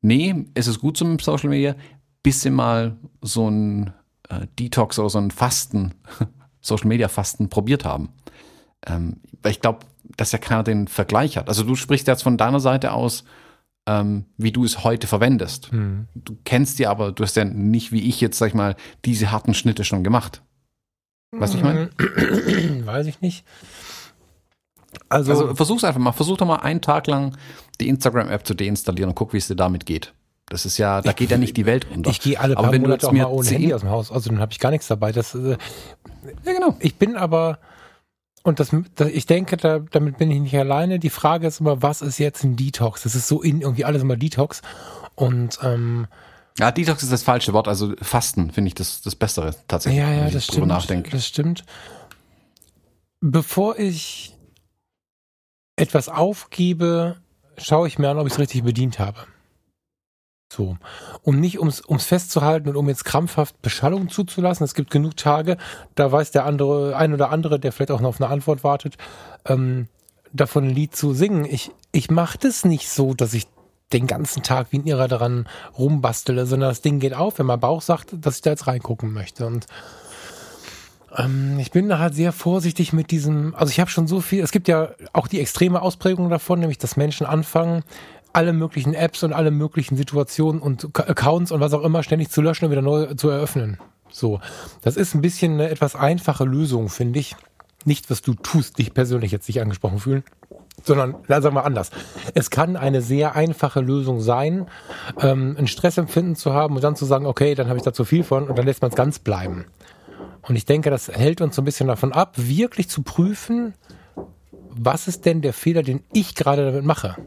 nee, es ist gut zum Social Media, bis sie mal so ein äh, Detox oder so ein Fasten, Social Media Fasten probiert haben. Ähm, weil ich glaube, dass ja keiner den Vergleich hat. Also du sprichst jetzt von deiner Seite aus, ähm, wie du es heute verwendest. Mhm. Du kennst die aber, du hast ja nicht wie ich jetzt, sag ich mal, diese harten Schnitte schon gemacht. Du, ich meine? Weiß ich nicht. Also, also versuch's einfach mal. Versuch doch mal einen Tag lang die Instagram-App zu deinstallieren und guck, wie es dir damit geht. Das ist ja, da geht ja nicht die Welt unter. Ich gehe alle paar aber wenn Monate auch mal ohne Handy aus dem Haus. Also dann habe ich gar nichts dabei. Das, äh, ja, genau. Ich bin aber, und das, das ich denke, da, damit bin ich nicht alleine. Die Frage ist immer, was ist jetzt ein Detox? Das ist so in irgendwie alles immer Detox. Und ähm, ja, Detox ist das falsche Wort. Also Fasten finde ich das, das Bessere tatsächlich. Ja, ja, das stimmt. Nachdenke. Das stimmt. Bevor ich etwas aufgebe, schaue ich mir an, ob ich es richtig bedient habe. So. Um nicht ums, ums festzuhalten und um jetzt krampfhaft Beschallung zuzulassen. Es gibt genug Tage, da weiß der andere, ein oder andere, der vielleicht auch noch auf eine Antwort wartet, ähm, davon ein Lied zu singen. Ich, ich mache das nicht so, dass ich den ganzen Tag wie ein Irrer daran rumbastele, sondern das Ding geht auf, wenn mein Bauch sagt, dass ich da jetzt reingucken möchte. Und ähm, ich bin da halt sehr vorsichtig mit diesem, also ich habe schon so viel, es gibt ja auch die extreme Ausprägung davon, nämlich dass Menschen anfangen, alle möglichen Apps und alle möglichen Situationen und Accounts und was auch immer ständig zu löschen und wieder neu zu eröffnen. So. Das ist ein bisschen eine etwas einfache Lösung, finde ich. Nicht, was du tust, dich persönlich jetzt nicht angesprochen fühlen sondern sagen wir anders. Es kann eine sehr einfache Lösung sein, ähm, ein Stressempfinden zu haben und dann zu sagen, okay, dann habe ich da zu viel von und dann lässt man es ganz bleiben. Und ich denke, das hält uns so ein bisschen davon ab, wirklich zu prüfen, was ist denn der Fehler, den ich gerade damit mache.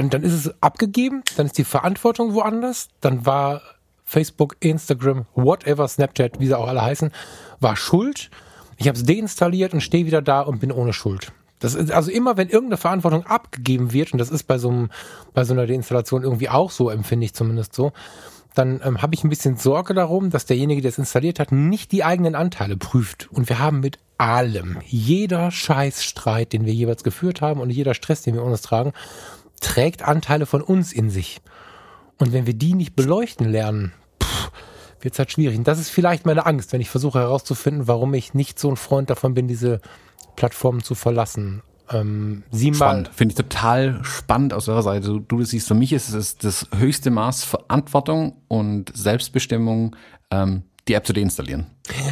Dann, dann ist es abgegeben, dann ist die Verantwortung woanders, dann war Facebook, Instagram, whatever, Snapchat, wie sie auch alle heißen, war schuld. Ich habe es deinstalliert und stehe wieder da und bin ohne Schuld. Das ist also immer, wenn irgendeine Verantwortung abgegeben wird, und das ist bei so, einem, bei so einer Deinstallation irgendwie auch so, empfinde ich zumindest so, dann ähm, habe ich ein bisschen Sorge darum, dass derjenige, der es installiert hat, nicht die eigenen Anteile prüft. Und wir haben mit allem, jeder Scheißstreit, den wir jeweils geführt haben und jeder Stress, den wir uns tragen, trägt Anteile von uns in sich. Und wenn wir die nicht beleuchten lernen, wird es halt schwierig. Und das ist vielleicht meine Angst, wenn ich versuche herauszufinden, warum ich nicht so ein Freund davon bin, diese Plattformen zu verlassen. Ähm, sieh spannend, finde ich total spannend aus eurer Seite. Du, du das siehst, für mich ist es das höchste Maß Verantwortung und Selbstbestimmung, ähm, die App zu deinstallieren.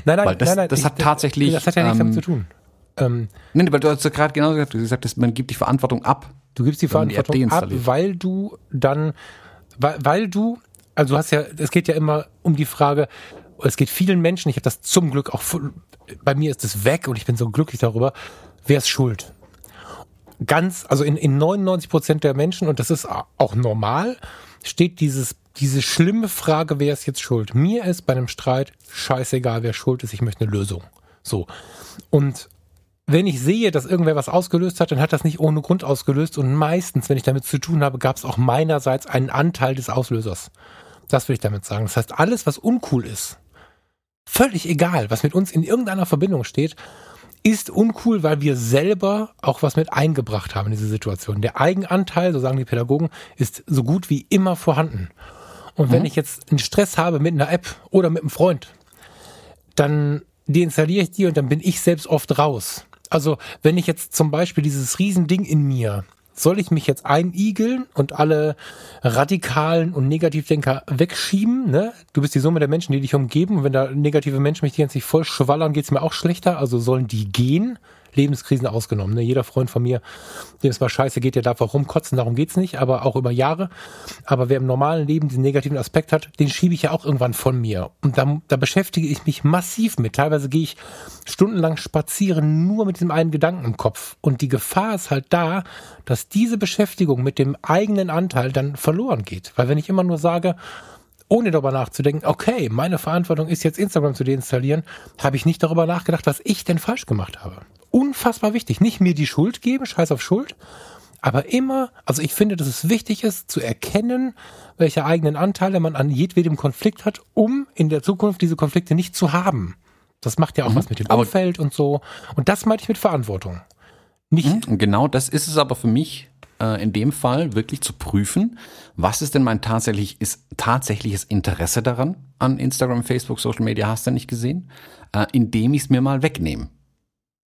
Nein, nein, weil das, nein, nein, das ich, hat tatsächlich. Das hat ja nichts ähm, damit zu tun. Ähm, nein, weil du hast ja gerade genau gesagt, du gesagt hast, man gibt die Verantwortung ab. Du gibst die Verantwortung ab, weil du dann, weil, weil du, also du hast ja, es geht ja immer um die Frage, es geht vielen Menschen, ich habe das zum Glück auch, bei mir ist es weg und ich bin so glücklich darüber, wer ist schuld? Ganz, also in, in 99 Prozent der Menschen, und das ist auch normal, steht dieses, diese schlimme Frage, wer ist jetzt schuld? Mir ist bei einem Streit scheißegal, wer schuld ist, ich möchte eine Lösung. So. Und wenn ich sehe, dass irgendwer was ausgelöst hat, dann hat das nicht ohne Grund ausgelöst. Und meistens, wenn ich damit zu tun habe, gab es auch meinerseits einen Anteil des Auslösers. Das will ich damit sagen. Das heißt, alles, was uncool ist, völlig egal, was mit uns in irgendeiner Verbindung steht, ist uncool, weil wir selber auch was mit eingebracht haben in diese Situation. Der Eigenanteil, so sagen die Pädagogen, ist so gut wie immer vorhanden. Und mhm. wenn ich jetzt einen Stress habe mit einer App oder mit einem Freund, dann deinstalliere ich die und dann bin ich selbst oft raus. Also wenn ich jetzt zum Beispiel dieses Riesending in mir soll ich mich jetzt einigeln und alle radikalen und Negativdenker wegschieben? Ne? Du bist die Summe der Menschen, die dich umgeben. Und wenn da negative Menschen mich die ganze Zeit voll schwallern, geht's mir auch schlechter. Also sollen die gehen? Lebenskrisen ausgenommen. Ne? Jeder Freund von mir, dem es mal scheiße geht, der darf auch rumkotzen, darum geht's nicht, aber auch über Jahre. Aber wer im normalen Leben diesen negativen Aspekt hat, den schiebe ich ja auch irgendwann von mir. Und da, da beschäftige ich mich massiv mit. Teilweise gehe ich stundenlang spazieren, nur mit diesem einen Gedanken im Kopf. Und die Gefahr ist halt da, dass diese Beschäftigung mit dem eigenen Anteil dann verloren geht. Weil wenn ich immer nur sage, ohne darüber nachzudenken, okay, meine Verantwortung ist jetzt Instagram zu deinstallieren, habe ich nicht darüber nachgedacht, was ich denn falsch gemacht habe unfassbar wichtig. Nicht mir die Schuld geben, scheiß auf Schuld, aber immer, also ich finde, dass es wichtig ist, zu erkennen, welche eigenen Anteile man an jedwedem Konflikt hat, um in der Zukunft diese Konflikte nicht zu haben. Das macht ja auch mhm. was mit dem Umfeld und so. Und das meinte ich mit Verantwortung. Nicht. Mhm. Genau, das ist es aber für mich äh, in dem Fall wirklich zu prüfen, was ist denn mein tatsächlich, ist, tatsächliches Interesse daran an Instagram, Facebook, Social Media, hast du nicht gesehen, äh, indem ich es mir mal wegnehme.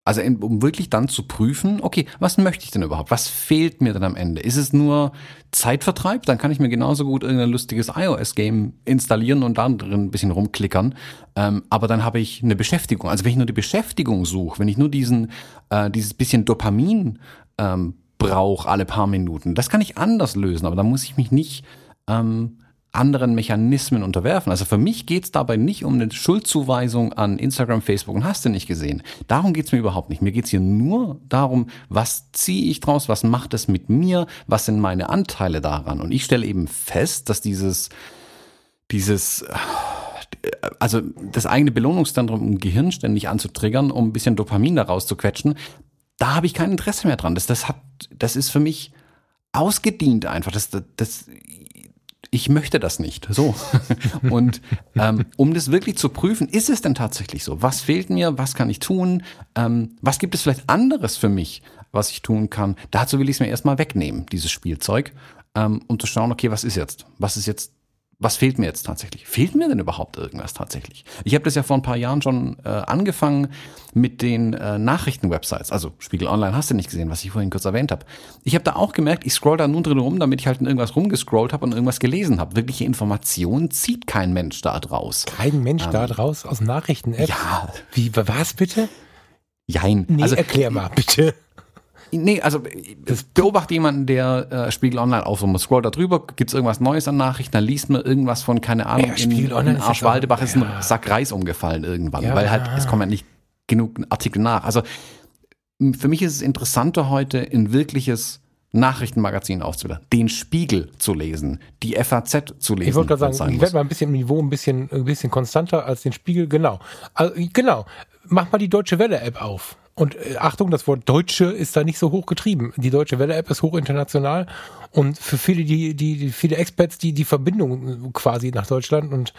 Also um wirklich dann zu prüfen, okay, was möchte ich denn überhaupt? Was fehlt mir denn am Ende? Ist es nur Zeitvertreib? Dann kann ich mir genauso gut irgendein lustiges iOS-Game installieren und da drin ein bisschen rumklickern. Ähm, aber dann habe ich eine Beschäftigung. Also wenn ich nur die Beschäftigung suche, wenn ich nur diesen, äh, dieses bisschen Dopamin ähm, brauche alle paar Minuten, das kann ich anders lösen. Aber da muss ich mich nicht ähm, anderen Mechanismen unterwerfen. Also für mich geht es dabei nicht um eine Schuldzuweisung an Instagram, Facebook und hast du nicht gesehen. Darum geht es mir überhaupt nicht. Mir geht es hier nur darum, was ziehe ich draus, was macht es mit mir, was sind meine Anteile daran. Und ich stelle eben fest, dass dieses, dieses, also das eigene Belohnungszentrum im Gehirn ständig anzutriggern, um ein bisschen Dopamin daraus zu quetschen, da habe ich kein Interesse mehr dran. Das, das, hat, das ist für mich ausgedient einfach. Das, das, das, ich möchte das nicht. So. Und ähm, um das wirklich zu prüfen, ist es denn tatsächlich so? Was fehlt mir? Was kann ich tun? Ähm, was gibt es vielleicht anderes für mich, was ich tun kann? Dazu will ich es mir erstmal wegnehmen, dieses Spielzeug, ähm, um zu schauen, okay, was ist jetzt? Was ist jetzt was fehlt mir jetzt tatsächlich? Fehlt mir denn überhaupt irgendwas tatsächlich? Ich habe das ja vor ein paar Jahren schon äh, angefangen mit den äh, Nachrichtenwebsites. Also Spiegel Online hast du nicht gesehen, was ich vorhin kurz erwähnt habe. Ich habe da auch gemerkt, ich scroll da nun drin rum, damit ich halt in irgendwas rumgescrollt habe und irgendwas gelesen habe. Wirkliche Informationen zieht kein Mensch da draus. Kein Mensch ähm, da draus aus Nachrichten-App? Ja. Wie, was bitte? Jein. Nee, also, erklär mal, bitte. Nee, also das beobachte jemanden, der äh, Spiegel Online auf man scrollt da drüber, gibt's irgendwas Neues an Nachrichten, dann liest man irgendwas von, keine Ahnung, ja, Spiegel in, in Arschwaldebach ist, ein Sack Reis umgefallen irgendwann, ja. weil halt, es kommen ja nicht genug Artikel nach. Also für mich ist es interessanter heute ein wirkliches Nachrichtenmagazin aufzubauen, den Spiegel zu lesen, die FAZ zu lesen. Ich wollte gerade sagen, ich werde mal ein bisschen im Niveau ein bisschen, ein bisschen konstanter als den Spiegel, genau. Also, genau. Mach mal die Deutsche Welle App auf. Und äh, Achtung, das Wort Deutsche ist da nicht so hoch getrieben. Die Deutsche Welle App ist hoch international und für viele, die, die, die viele Experts, die die Verbindung quasi nach Deutschland und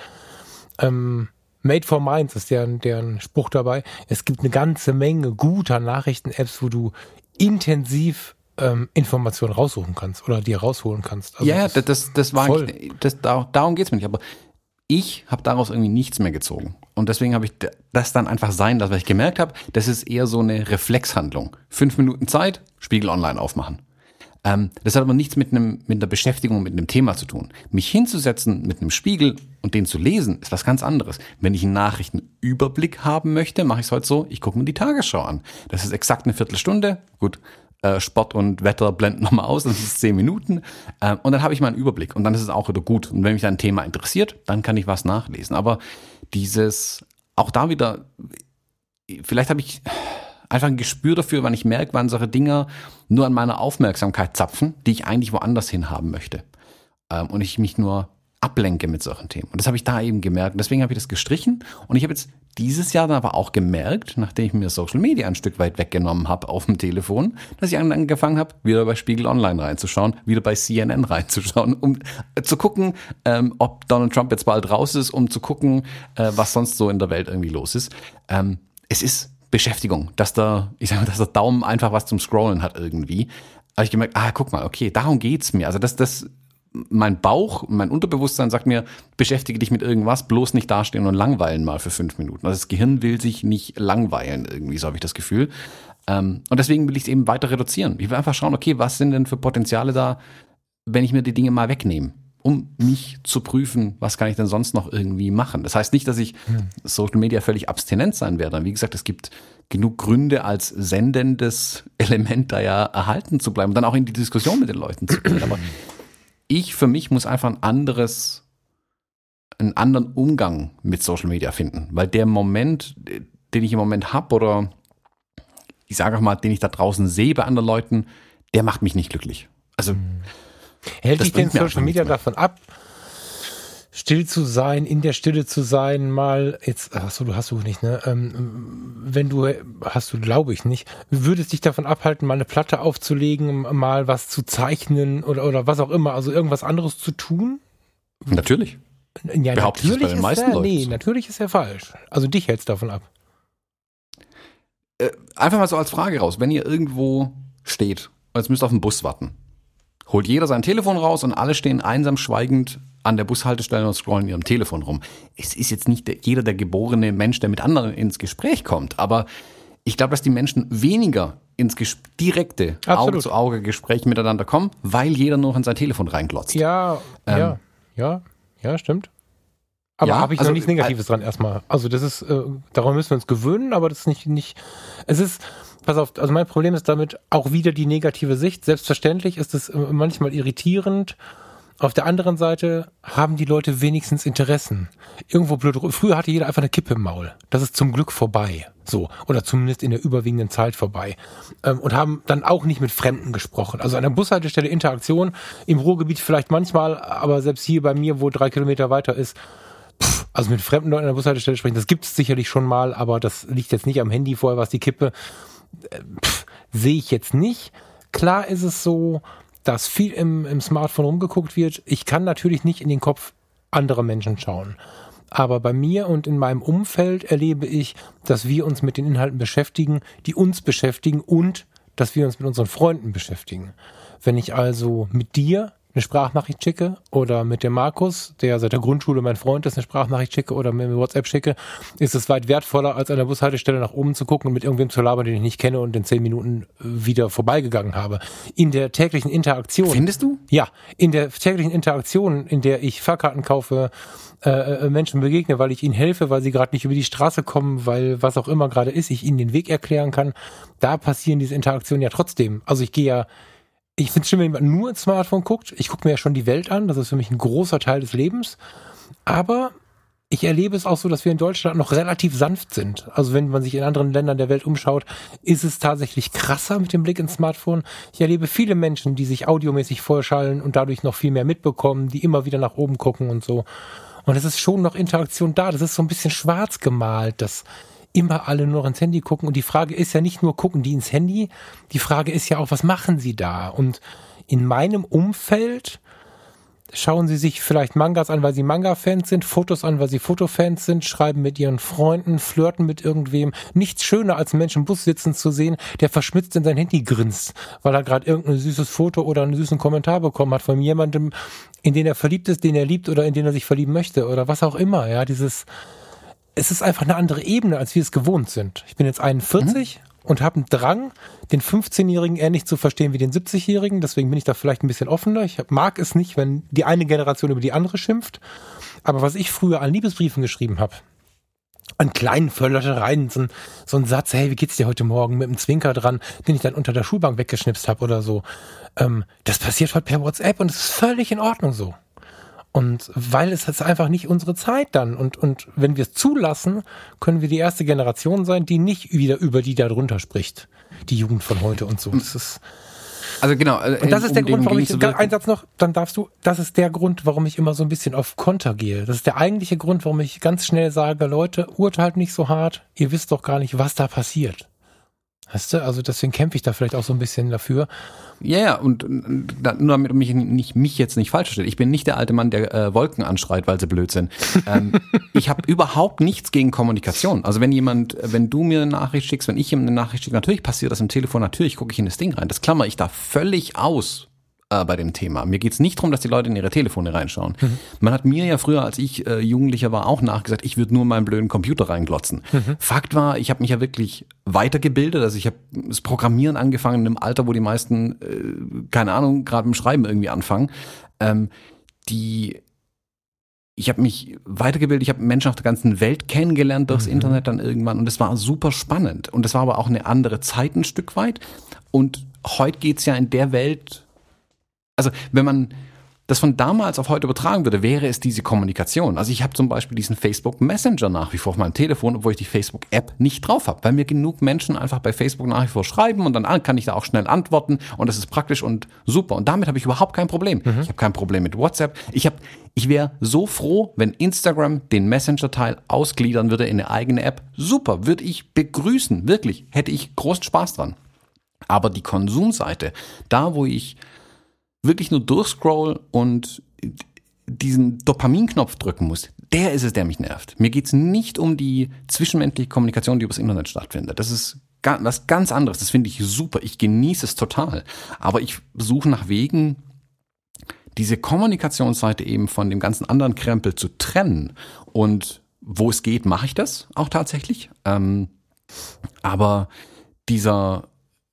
ähm, Made for Minds ist deren, deren Spruch dabei. Es gibt eine ganze Menge guter Nachrichten-Apps, wo du intensiv ähm, Informationen raussuchen kannst oder dir rausholen kannst. Also ja, das, das, das war voll. das, darum geht's mir nicht. Aber ich habe daraus irgendwie nichts mehr gezogen. Und deswegen habe ich das dann einfach sein lassen, weil ich gemerkt habe, das ist eher so eine Reflexhandlung. Fünf Minuten Zeit, Spiegel online aufmachen. Ähm, das hat aber nichts mit, einem, mit einer Beschäftigung, mit einem Thema zu tun. Mich hinzusetzen mit einem Spiegel und den zu lesen, ist was ganz anderes. Wenn ich einen Nachrichtenüberblick haben möchte, mache ich es heute so, ich gucke mir die Tagesschau an. Das ist exakt eine Viertelstunde. Gut, Sport und Wetter blenden nochmal aus, das ist zehn Minuten. Äh, und dann habe ich mal einen Überblick und dann ist es auch wieder gut. Und wenn mich ein Thema interessiert, dann kann ich was nachlesen. Aber dieses, auch da wieder, vielleicht habe ich einfach ein Gespür dafür, wann ich merke, wann solche Dinger nur an meiner Aufmerksamkeit zapfen, die ich eigentlich woanders hin haben möchte. Ähm, und ich mich nur ablenke mit solchen Themen. Und das habe ich da eben gemerkt. Und deswegen habe ich das gestrichen. Und ich habe jetzt dieses Jahr dann aber auch gemerkt, nachdem ich mir Social Media ein Stück weit weggenommen habe auf dem Telefon, dass ich angefangen habe, wieder bei Spiegel Online reinzuschauen, wieder bei CNN reinzuschauen, um äh, zu gucken, ähm, ob Donald Trump jetzt bald raus ist, um zu gucken, äh, was sonst so in der Welt irgendwie los ist. Ähm, es ist Beschäftigung, dass der, ich sage mal, dass der Daumen einfach was zum Scrollen hat irgendwie. Habe ich gemerkt, ah, guck mal, okay, darum geht's mir. Also das, das, mein Bauch, mein Unterbewusstsein sagt mir, beschäftige dich mit irgendwas, bloß nicht dastehen und langweilen mal für fünf Minuten. Also das Gehirn will sich nicht langweilen irgendwie, so habe ich das Gefühl. Ähm, und deswegen will ich es eben weiter reduzieren. Ich will einfach schauen, okay, was sind denn für Potenziale da, wenn ich mir die Dinge mal wegnehme, um mich zu prüfen, was kann ich denn sonst noch irgendwie machen. Das heißt nicht, dass ich. Social Media völlig abstinent sein werde. Wie gesagt, es gibt genug Gründe als sendendes Element da ja erhalten zu bleiben und dann auch in die Diskussion mit den Leuten zu gehen. Aber ich für mich muss einfach ein anderes, einen anderen Umgang mit Social Media finden, weil der Moment, den ich im Moment habe oder ich sage auch mal, den ich da draußen sehe bei anderen Leuten, der macht mich nicht glücklich. Also hält dich denn Social Media davon ab, still zu sein, in der Stille zu sein, mal jetzt, achso, du hast du nicht, ne? Ähm, wenn du, hast du, glaube ich nicht, würdest dich davon abhalten, mal eine Platte aufzulegen, mal was zu zeichnen oder, oder was auch immer, also irgendwas anderes zu tun? Natürlich. Ja, Behaupte natürlich bei den meisten ja, Leuten. Nee, natürlich ist ja falsch. Also dich hältst davon ab. Äh, einfach mal so als Frage raus, wenn ihr irgendwo steht und jetzt müsst ihr auf den Bus warten, holt jeder sein Telefon raus und alle stehen einsam schweigend an der Bushaltestelle und scrollen ihrem Telefon rum. Es ist jetzt nicht der, jeder der geborene Mensch, der mit anderen ins Gespräch kommt, aber ich glaube, dass die Menschen weniger ins ges direkte Auge-zu-Auge-Gespräch miteinander kommen, weil jeder nur in sein Telefon reinglotzt. Ja, ähm, ja, ja, ja, stimmt. Aber ja, habe ich also, noch nichts Negatives äh, dran erstmal. Also das ist, äh, daran müssen wir uns gewöhnen, aber das ist nicht, nicht, es ist, pass auf, also mein Problem ist damit auch wieder die negative Sicht. Selbstverständlich ist es äh, manchmal irritierend auf der anderen Seite haben die Leute wenigstens Interessen. Irgendwo blöd. Früher hatte jeder einfach eine Kippe im Maul. Das ist zum Glück vorbei. So. Oder zumindest in der überwiegenden Zeit vorbei. Ähm, und haben dann auch nicht mit Fremden gesprochen. Also an der Bushaltestelle Interaktion. Im Ruhrgebiet vielleicht manchmal, aber selbst hier bei mir, wo drei Kilometer weiter ist, also mit fremden Leuten an der Bushaltestelle sprechen, das gibt es sicherlich schon mal, aber das liegt jetzt nicht am Handy vorher, was die Kippe. Äh, Sehe ich jetzt nicht. Klar ist es so, dass viel im, im Smartphone rumgeguckt wird. Ich kann natürlich nicht in den Kopf anderer Menschen schauen. Aber bei mir und in meinem Umfeld erlebe ich, dass wir uns mit den Inhalten beschäftigen, die uns beschäftigen und dass wir uns mit unseren Freunden beschäftigen. Wenn ich also mit dir eine Sprachnachricht schicke oder mit dem Markus, der seit der Grundschule mein Freund ist, eine Sprachnachricht schicke oder mir WhatsApp schicke, ist es weit wertvoller, als an der Bushaltestelle nach oben zu gucken und mit irgendwem zu labern, den ich nicht kenne und in zehn Minuten wieder vorbeigegangen habe. In der täglichen Interaktion. Findest du? Ja, in der täglichen Interaktion, in der ich Fahrkarten kaufe, äh, äh Menschen begegne, weil ich ihnen helfe, weil sie gerade nicht über die Straße kommen, weil was auch immer gerade ist, ich ihnen den Weg erklären kann, da passieren diese Interaktionen ja trotzdem. Also ich gehe ja ich finde es schön, wenn jemand nur ins Smartphone guckt. Ich gucke mir ja schon die Welt an. Das ist für mich ein großer Teil des Lebens. Aber ich erlebe es auch so, dass wir in Deutschland noch relativ sanft sind. Also wenn man sich in anderen Ländern der Welt umschaut, ist es tatsächlich krasser mit dem Blick ins Smartphone. Ich erlebe viele Menschen, die sich audiomäßig vorschallen und dadurch noch viel mehr mitbekommen, die immer wieder nach oben gucken und so. Und es ist schon noch Interaktion da. Das ist so ein bisschen schwarz gemalt. Das immer alle nur ins Handy gucken. Und die Frage ist ja nicht nur, gucken die ins Handy, die Frage ist ja auch, was machen sie da? Und in meinem Umfeld schauen sie sich vielleicht Mangas an, weil sie Manga-Fans sind, Fotos an, weil sie Fotofans sind, schreiben mit ihren Freunden, flirten mit irgendwem. Nichts schöner als Menschen im Bus sitzen zu sehen, der verschmitzt in sein Handy grinst, weil er gerade irgendein süßes Foto oder einen süßen Kommentar bekommen hat von jemandem, in den er verliebt ist, den er liebt oder in den er sich verlieben möchte oder was auch immer. Ja, dieses es ist einfach eine andere Ebene, als wir es gewohnt sind. Ich bin jetzt 41 mhm. und habe einen Drang, den 15-Jährigen ähnlich zu verstehen wie den 70-Jährigen. Deswegen bin ich da vielleicht ein bisschen offener. Ich mag es nicht, wenn die eine Generation über die andere schimpft. Aber was ich früher an Liebesbriefen geschrieben habe, an kleinen Förlereien, so, so ein Satz, hey, wie geht's dir heute Morgen mit einem Zwinker dran, den ich dann unter der Schulbank weggeschnipst habe oder so. Ähm, das passiert heute per WhatsApp und es ist völlig in Ordnung so. Und weil es ist einfach nicht unsere Zeit dann. Und, und wenn wir es zulassen, können wir die erste Generation sein, die nicht wieder über die da drunter spricht. Die Jugend von heute und so. Das ist. Also genau. Äh, und das ist der um Grund, warum ich, ein Satz noch, dann darfst du, das ist der Grund, warum ich immer so ein bisschen auf Konter gehe. Das ist der eigentliche Grund, warum ich ganz schnell sage, Leute, urteilt nicht so hart, ihr wisst doch gar nicht, was da passiert. Weißt du, also deswegen kämpfe ich da vielleicht auch so ein bisschen dafür. Ja, ja, und, und nur damit mich, nicht, mich jetzt nicht falsch versteht. Ich bin nicht der alte Mann, der äh, Wolken anschreit, weil sie blöd sind. Ähm, ich habe überhaupt nichts gegen Kommunikation. Also wenn jemand, wenn du mir eine Nachricht schickst, wenn ich ihm eine Nachricht schicke, natürlich passiert das im Telefon, natürlich gucke ich in das Ding rein. Das klammer ich da völlig aus äh, bei dem Thema. Mir geht's nicht darum, dass die Leute in ihre Telefone reinschauen. Mhm. Man hat mir ja früher, als ich äh, Jugendlicher war, auch nachgesagt, ich würde nur meinen blöden Computer reinglotzen. Mhm. Fakt war, ich habe mich ja wirklich weitergebildet. Also ich habe das Programmieren angefangen im Alter, wo die meisten, äh, keine Ahnung, gerade dem Schreiben irgendwie anfangen. Ähm, die ich habe mich weitergebildet, ich habe Menschen auf der ganzen Welt kennengelernt durchs mhm. Internet dann irgendwann und es war super spannend. Und es war aber auch eine andere Zeit ein Stück weit. Und heute geht's ja in der Welt also wenn man das von damals auf heute übertragen würde, wäre es diese Kommunikation. Also ich habe zum Beispiel diesen Facebook Messenger nach wie vor auf meinem Telefon, obwohl ich die Facebook App nicht drauf habe, weil mir genug Menschen einfach bei Facebook nach wie vor schreiben und dann kann ich da auch schnell antworten und das ist praktisch und super. Und damit habe ich überhaupt kein Problem. Mhm. Ich habe kein Problem mit WhatsApp. Ich habe, ich wäre so froh, wenn Instagram den Messenger-Teil ausgliedern würde in eine eigene App. Super, würde ich begrüßen, wirklich. Hätte ich großen Spaß dran. Aber die Konsumseite, da wo ich wirklich nur durchscroll und diesen Dopaminknopf drücken muss, der ist es, der mich nervt. Mir geht's nicht um die zwischenmenschliche Kommunikation, die übers Internet stattfindet. Das ist was ganz anderes. Das finde ich super. Ich genieße es total. Aber ich suche nach Wegen, diese Kommunikationsseite eben von dem ganzen anderen Krempel zu trennen. Und wo es geht, mache ich das auch tatsächlich. Ähm, aber dieser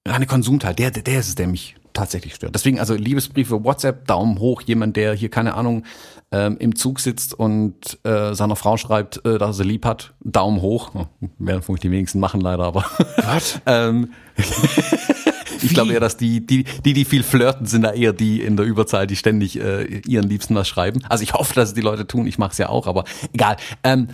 reine Konsumteil, der, der ist es, der mich tatsächlich stört. Deswegen also Liebesbriefe, WhatsApp, Daumen hoch. Jemand, der hier keine Ahnung ähm, im Zug sitzt und äh, seiner Frau schreibt, äh, dass er lieb hat, Daumen hoch. Oh, werden vermutlich die wenigsten machen leider, aber. Was? ähm, ich glaube eher, dass die, die, die, die viel flirten, sind da eher die in der Überzahl, die ständig äh, ihren Liebsten was schreiben. Also ich hoffe, dass es die Leute tun. Ich mache es ja auch, aber egal. Ähm,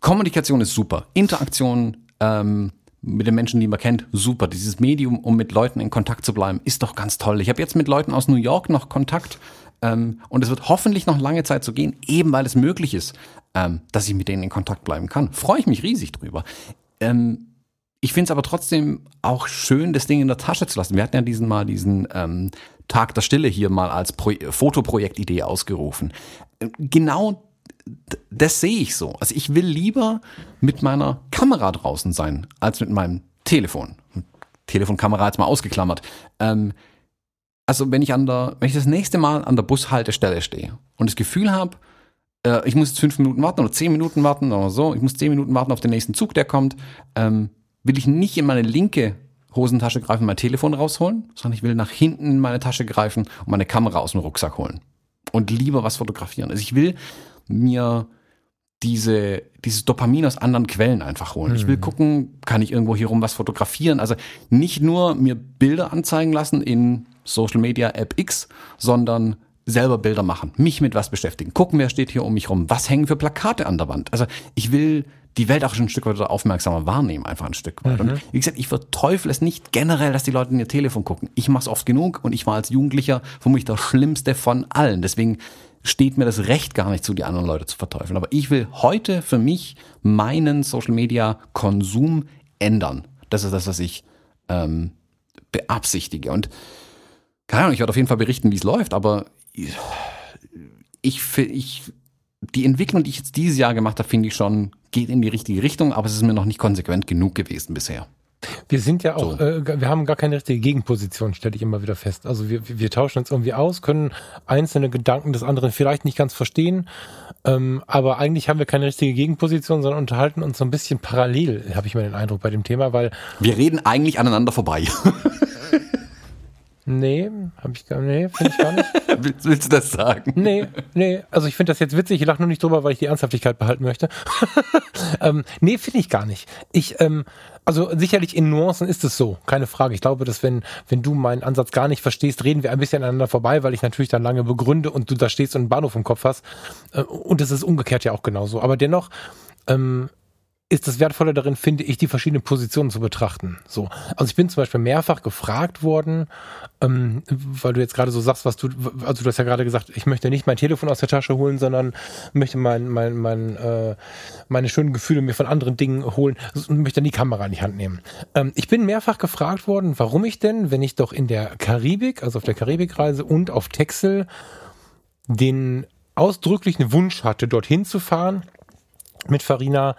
Kommunikation ist super. Interaktion ähm, mit den Menschen, die man kennt, super. Dieses Medium, um mit Leuten in Kontakt zu bleiben, ist doch ganz toll. Ich habe jetzt mit Leuten aus New York noch Kontakt ähm, und es wird hoffentlich noch lange Zeit so gehen, eben weil es möglich ist, ähm, dass ich mit denen in Kontakt bleiben kann. Freue ich mich riesig drüber. Ähm, ich finde es aber trotzdem auch schön, das Ding in der Tasche zu lassen. Wir hatten ja diesen mal diesen ähm, Tag der Stille hier mal als Pro Fotoprojektidee ausgerufen. Genau das sehe ich so. Also ich will lieber mit meiner Kamera draußen sein, als mit meinem Telefon. Telefonkamera jetzt mal ausgeklammert. Ähm, also wenn ich an der, wenn ich das nächste Mal an der Bushaltestelle stehe und das Gefühl habe, äh, ich muss jetzt fünf Minuten warten oder zehn Minuten warten oder so, ich muss zehn Minuten warten auf den nächsten Zug, der kommt, ähm, will ich nicht in meine linke Hosentasche greifen, mein Telefon rausholen, sondern ich will nach hinten in meine Tasche greifen und meine Kamera aus dem Rucksack holen. Und lieber was fotografieren. Also ich will mir diese, dieses Dopamin aus anderen Quellen einfach holen. Ich will hm. gucken, kann ich irgendwo hier rum was fotografieren? Also nicht nur mir Bilder anzeigen lassen in Social Media App X, sondern selber Bilder machen, mich mit was beschäftigen, gucken, wer steht hier um mich rum, was hängen für Plakate an der Wand. Also ich will die Welt auch schon ein Stück weit aufmerksamer wahrnehmen, einfach ein Stück weit. Mhm. Und wie gesagt, ich verteufel es nicht generell, dass die Leute in ihr Telefon gucken. Ich mache es oft genug und ich war als Jugendlicher vermutlich der Schlimmste von allen. Deswegen steht mir das Recht gar nicht zu, die anderen Leute zu verteufeln. Aber ich will heute für mich meinen Social Media Konsum ändern. Das ist das, was ich ähm, beabsichtige. Und keine Ahnung, ich werde auf jeden Fall berichten, wie es läuft, aber ich, ich, die Entwicklung, die ich jetzt dieses Jahr gemacht habe, finde ich schon, geht in die richtige Richtung, aber es ist mir noch nicht konsequent genug gewesen bisher. Wir sind ja auch, so. äh, wir haben gar keine richtige Gegenposition, stelle ich immer wieder fest. Also wir, wir tauschen uns irgendwie aus, können einzelne Gedanken des anderen vielleicht nicht ganz verstehen, ähm, aber eigentlich haben wir keine richtige Gegenposition, sondern unterhalten uns so ein bisschen parallel, habe ich mal den Eindruck bei dem Thema, weil wir reden eigentlich aneinander vorbei. Nee, habe ich gar nee, finde ich gar nicht. willst, willst, du das sagen? Nee, nee, also ich finde das jetzt witzig, ich lache nur nicht drüber, weil ich die Ernsthaftigkeit behalten möchte. ähm, nee, finde ich gar nicht. Ich, ähm, also sicherlich in Nuancen ist es so, keine Frage. Ich glaube, dass wenn, wenn du meinen Ansatz gar nicht verstehst, reden wir ein bisschen aneinander vorbei, weil ich natürlich dann lange begründe und du da stehst und einen Bahnhof im Kopf hast. Äh, und es ist umgekehrt ja auch genauso. Aber dennoch, ähm, ist das Wertvolle darin, finde ich, die verschiedenen Positionen zu betrachten. So. Also ich bin zum Beispiel mehrfach gefragt worden, ähm, weil du jetzt gerade so sagst, was du, also du hast ja gerade gesagt, ich möchte nicht mein Telefon aus der Tasche holen, sondern möchte mein, mein, mein, äh, meine schönen Gefühle mir von anderen Dingen holen und möchte dann die Kamera in die Hand nehmen. Ähm, ich bin mehrfach gefragt worden, warum ich denn, wenn ich doch in der Karibik, also auf der Karibikreise und auf Texel den ausdrücklichen Wunsch hatte, dorthin zu fahren mit Farina,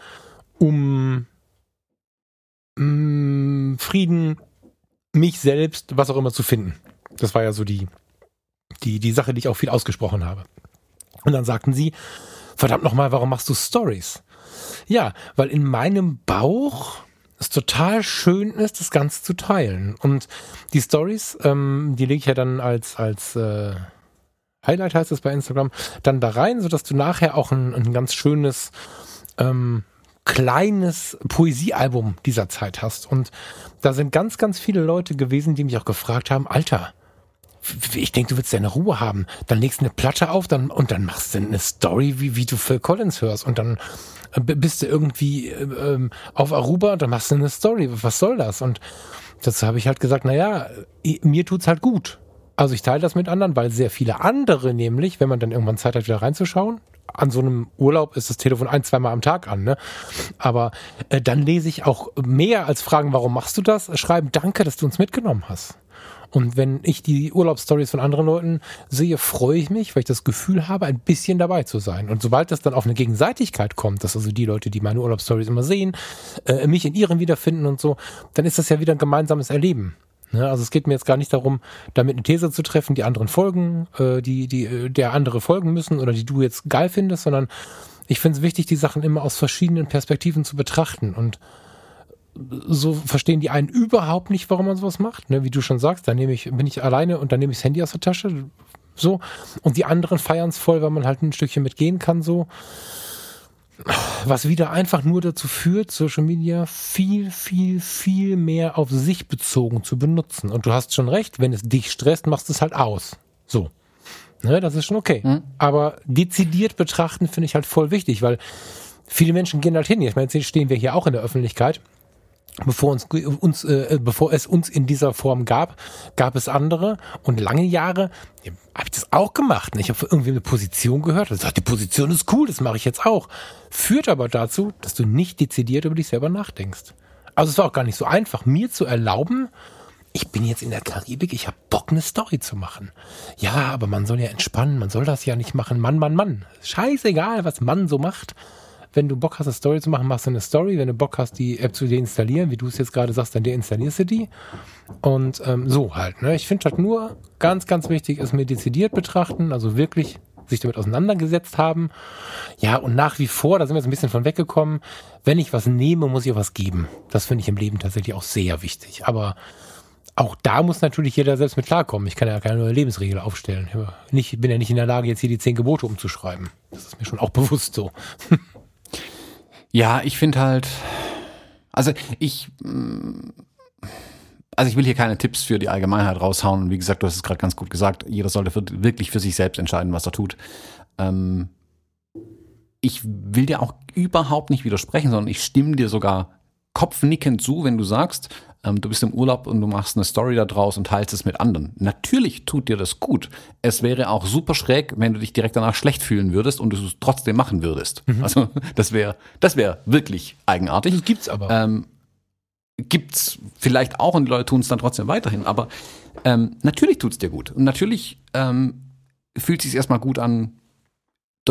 um mh, mm, Frieden, mich selbst, was auch immer zu finden. Das war ja so die, die, die Sache, die ich auch viel ausgesprochen habe. Und dann sagten sie, verdammt nochmal, warum machst du Stories? Ja, weil in meinem Bauch es total schön ist, das Ganze zu teilen. Und die Stories, ähm, die lege ich ja dann als, als äh, Highlight heißt es bei Instagram, dann da rein, sodass du nachher auch ein, ein ganz schönes ähm, kleines Poesiealbum dieser Zeit hast. Und da sind ganz, ganz viele Leute gewesen, die mich auch gefragt haben, Alter, ich denke, du willst deine Ruhe haben. Dann legst du eine Platte auf dann, und dann machst du eine Story, wie, wie du Phil Collins hörst. Und dann äh, bist du irgendwie äh, ähm, auf Aruba und dann machst du eine Story. Was soll das? Und dazu habe ich halt gesagt, naja, mir tut's halt gut. Also ich teile das mit anderen, weil sehr viele andere nämlich, wenn man dann irgendwann Zeit hat, wieder reinzuschauen, an so einem Urlaub ist das Telefon ein, zweimal am Tag an, ne? Aber äh, dann lese ich auch mehr als fragen, warum machst du das? Schreiben, danke, dass du uns mitgenommen hast. Und wenn ich die Urlaubsstories von anderen Leuten sehe, freue ich mich, weil ich das Gefühl habe, ein bisschen dabei zu sein. Und sobald das dann auf eine Gegenseitigkeit kommt, dass also die Leute, die meine Urlaubsstories immer sehen, äh, mich in ihren wiederfinden und so, dann ist das ja wieder ein gemeinsames Erleben. Ne? Also es geht mir jetzt gar nicht darum, damit eine These zu treffen, die anderen folgen, äh, die, die, äh, der andere folgen müssen oder die du jetzt geil findest, sondern ich finde es wichtig, die Sachen immer aus verschiedenen Perspektiven zu betrachten. Und so verstehen die einen überhaupt nicht, warum man sowas macht. Ne? Wie du schon sagst, da nehme ich, bin ich alleine und dann nehme ich das Handy aus der Tasche. So. Und die anderen feiern es voll, weil man halt ein Stückchen mitgehen kann, so was wieder einfach nur dazu führt, Social Media viel, viel, viel mehr auf sich bezogen zu benutzen. Und du hast schon recht, wenn es dich stresst, machst du es halt aus. So. Ne, das ist schon okay. Mhm. Aber dezidiert betrachten finde ich halt voll wichtig, weil viele Menschen gehen halt hin. Ich meine, jetzt stehen wir hier auch in der Öffentlichkeit bevor uns, uns äh, bevor es uns in dieser Form gab, gab es andere und lange Jahre habe ich das auch gemacht. Ich habe irgendwie eine Position gehört und gesagt, die Position ist cool, das mache ich jetzt auch. Führt aber dazu, dass du nicht dezidiert über dich selber nachdenkst. Also es war auch gar nicht so einfach, mir zu erlauben, ich bin jetzt in der Karibik, ich habe Bock, eine Story zu machen. Ja, aber man soll ja entspannen, man soll das ja nicht machen. Mann, Mann, Mann. Scheißegal, was Mann so macht wenn du Bock hast, eine Story zu machen, machst du eine Story. Wenn du Bock hast, die App zu deinstallieren, wie du es jetzt gerade sagst, dann deinstallierst du die. Und ähm, so halt. Ne? Ich finde halt nur ganz, ganz wichtig, ist mir dezidiert betrachten, also wirklich sich damit auseinandergesetzt haben. Ja, und nach wie vor, da sind wir jetzt ein bisschen von weggekommen, wenn ich was nehme, muss ich auch was geben. Das finde ich im Leben tatsächlich auch sehr wichtig. Aber auch da muss natürlich jeder selbst mit klarkommen. Ich kann ja keine neue Lebensregel aufstellen. Ich bin ja nicht in der Lage, jetzt hier die zehn Gebote umzuschreiben. Das ist mir schon auch bewusst so. Ja, ich finde halt, also ich, mm, also ich will hier keine Tipps für die Allgemeinheit raushauen. Wie gesagt, du hast es gerade ganz gut gesagt. Jeder sollte wirklich für sich selbst entscheiden, was er tut. Ähm, ich will dir auch überhaupt nicht widersprechen, sondern ich stimme dir sogar kopfnickend zu, wenn du sagst, du bist im Urlaub und du machst eine Story da draus und teilst es mit anderen. Natürlich tut dir das gut. Es wäre auch super schräg, wenn du dich direkt danach schlecht fühlen würdest und du es trotzdem machen würdest. Mhm. Also das wäre das wäre wirklich eigenartig. Das gibt's aber. Ähm, gibt's vielleicht auch und die Leute tun es dann trotzdem weiterhin. Aber ähm, natürlich tut's dir gut und natürlich ähm, fühlt sich erstmal gut an,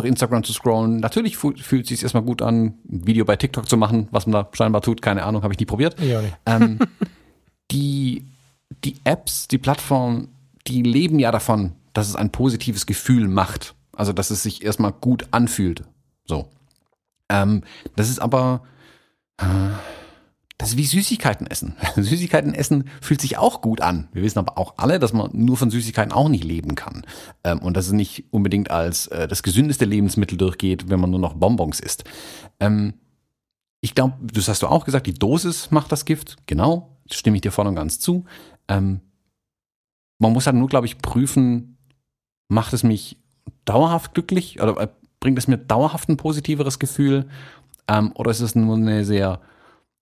durch Instagram zu scrollen. Natürlich fühlt es sich erstmal gut an, ein Video bei TikTok zu machen, was man da scheinbar tut. Keine Ahnung, habe ich nie probiert. Ja, nicht. Ähm, die, die Apps, die Plattformen, die leben ja davon, dass es ein positives Gefühl macht. Also, dass es sich erstmal gut anfühlt. So. Ähm, das ist aber, äh, das ist wie Süßigkeiten essen. Süßigkeiten essen fühlt sich auch gut an. Wir wissen aber auch alle, dass man nur von Süßigkeiten auch nicht leben kann. Ähm, und dass es nicht unbedingt als äh, das gesündeste Lebensmittel durchgeht, wenn man nur noch Bonbons isst. Ähm, ich glaube, das hast du auch gesagt, die Dosis macht das Gift. Genau, stimme ich dir voll und ganz zu. Ähm, man muss halt nur, glaube ich, prüfen, macht es mich dauerhaft glücklich oder äh, bringt es mir dauerhaft ein positiveres Gefühl oder ist es nur eine sehr,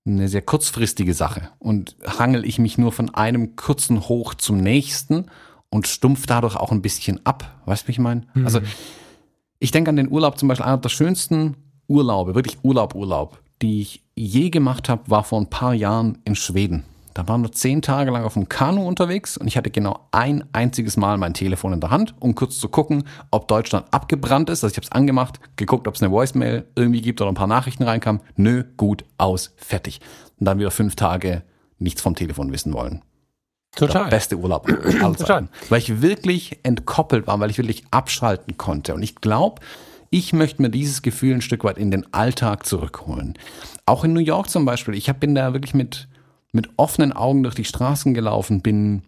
eine sehr kurzfristige Sache? Und hangel ich mich nur von einem kurzen Hoch zum nächsten und stumpf dadurch auch ein bisschen ab? Weißt du, wie ich meine? Mhm. Also, ich denke an den Urlaub zum Beispiel, einer der schönsten Urlaube, wirklich Urlaub, Urlaub, die ich je gemacht habe, war vor ein paar Jahren in Schweden. Da waren wir zehn Tage lang auf dem Kanu unterwegs und ich hatte genau ein einziges Mal mein Telefon in der Hand, um kurz zu gucken, ob Deutschland abgebrannt ist. Also ich habe es angemacht, geguckt, ob es eine Voicemail irgendwie gibt oder ein paar Nachrichten reinkamen. Nö, gut, aus, fertig. Und dann wieder fünf Tage nichts vom Telefon wissen wollen. Total. Der beste Urlaub. Total. Weil ich wirklich entkoppelt war, weil ich wirklich abschalten konnte. Und ich glaube, ich möchte mir dieses Gefühl ein Stück weit in den Alltag zurückholen. Auch in New York zum Beispiel. Ich bin da wirklich mit, mit offenen Augen durch die Straßen gelaufen, bin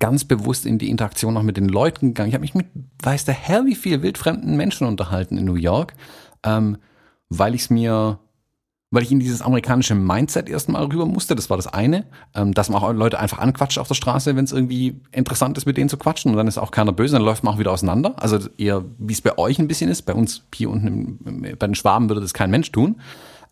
ganz bewusst in die Interaktion auch mit den Leuten gegangen. Ich habe mich mit, weiß der Herr, wie viel wildfremden Menschen unterhalten in New York, ähm, weil ich es mir weil ich in dieses amerikanische Mindset erstmal rüber musste. Das war das eine, ähm, dass man auch Leute einfach anquatscht auf der Straße, wenn es irgendwie interessant ist, mit denen zu quatschen. Und dann ist auch keiner böse, dann läuft man auch wieder auseinander. Also eher, wie es bei euch ein bisschen ist. Bei uns hier unten im, bei den Schwaben würde das kein Mensch tun.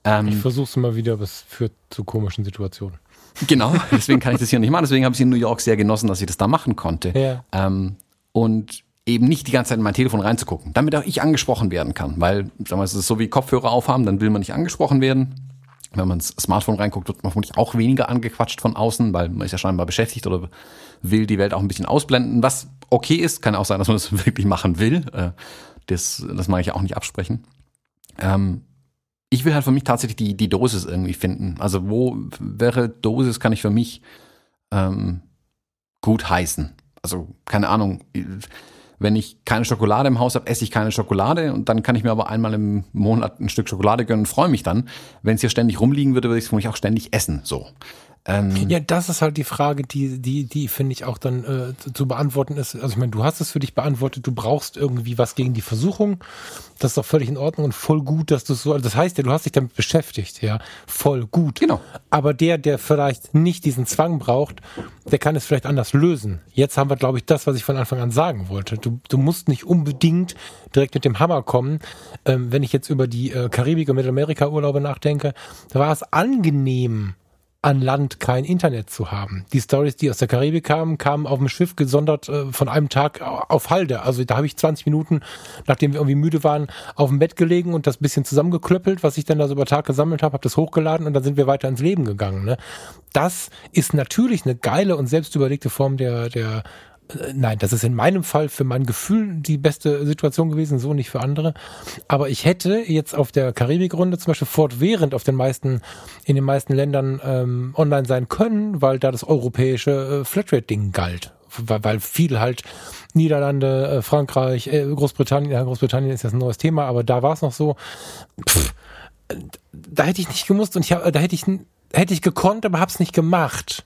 Ähm, ich versuche es immer wieder, aber es führt zu komischen Situationen. Genau, deswegen kann ich das hier nicht machen. Deswegen habe ich in New York sehr genossen, dass ich das da machen konnte. Ja. Ähm, und eben nicht die ganze Zeit in mein Telefon reinzugucken, damit auch ich angesprochen werden kann. Weil, sagen wir, es ist so wie Kopfhörer aufhaben, dann will man nicht angesprochen werden. Wenn man ins Smartphone reinguckt, wird man vermutlich auch weniger angequatscht von außen, weil man ist ja scheinbar beschäftigt oder will die Welt auch ein bisschen ausblenden, was okay ist. Kann auch sein, dass man das wirklich machen will. Äh, das, das mag ich ja auch nicht absprechen. Ähm, ich will halt für mich tatsächlich die, die Dosis irgendwie finden. Also wo, wäre Dosis kann ich für mich ähm, gut heißen? Also keine Ahnung wenn ich keine Schokolade im Haus habe, esse ich keine Schokolade und dann kann ich mir aber einmal im Monat ein Stück Schokolade gönnen und freue mich dann. Wenn es hier ständig rumliegen würde, würde ich es vermutlich auch ständig essen. So. Ähm, ja, das ist halt die Frage, die, die, die finde ich auch dann äh, zu, zu, beantworten ist. Also ich meine, du hast es für dich beantwortet, du brauchst irgendwie was gegen die Versuchung. Das ist doch völlig in Ordnung und voll gut, dass du so, also das heißt ja, du hast dich damit beschäftigt, ja, voll gut. Genau. Aber der, der vielleicht nicht diesen Zwang braucht, der kann es vielleicht anders lösen. Jetzt haben wir, glaube ich, das, was ich von Anfang an sagen wollte. Du, du musst nicht unbedingt direkt mit dem Hammer kommen. Ähm, wenn ich jetzt über die äh, Karibik- und Mittelamerika-Urlaube nachdenke, da war es angenehm, an Land kein Internet zu haben. Die Stories, die aus der Karibik kamen, kamen auf dem Schiff gesondert äh, von einem Tag auf Halde. Also da habe ich 20 Minuten, nachdem wir irgendwie müde waren, auf dem Bett gelegen und das bisschen zusammengeklöppelt, was ich dann da so über Tag gesammelt habe, habe das hochgeladen und dann sind wir weiter ins Leben gegangen. Ne? Das ist natürlich eine geile und selbstüberlegte Form der, der nein, das ist in meinem Fall für mein Gefühl die beste Situation gewesen, so nicht für andere. Aber ich hätte jetzt auf der Karibikrunde zum Beispiel fortwährend auf den meisten, in den meisten Ländern ähm, online sein können, weil da das europäische äh, Flatrate-Ding galt. Weil, weil viel halt Niederlande, äh, Frankreich, äh, Großbritannien, ja, Großbritannien ist jetzt ein neues Thema, aber da war es noch so. Pff, da hätte ich nicht gemusst und ich hab, da hätte ich hätte ich gekonnt, aber hab's nicht gemacht.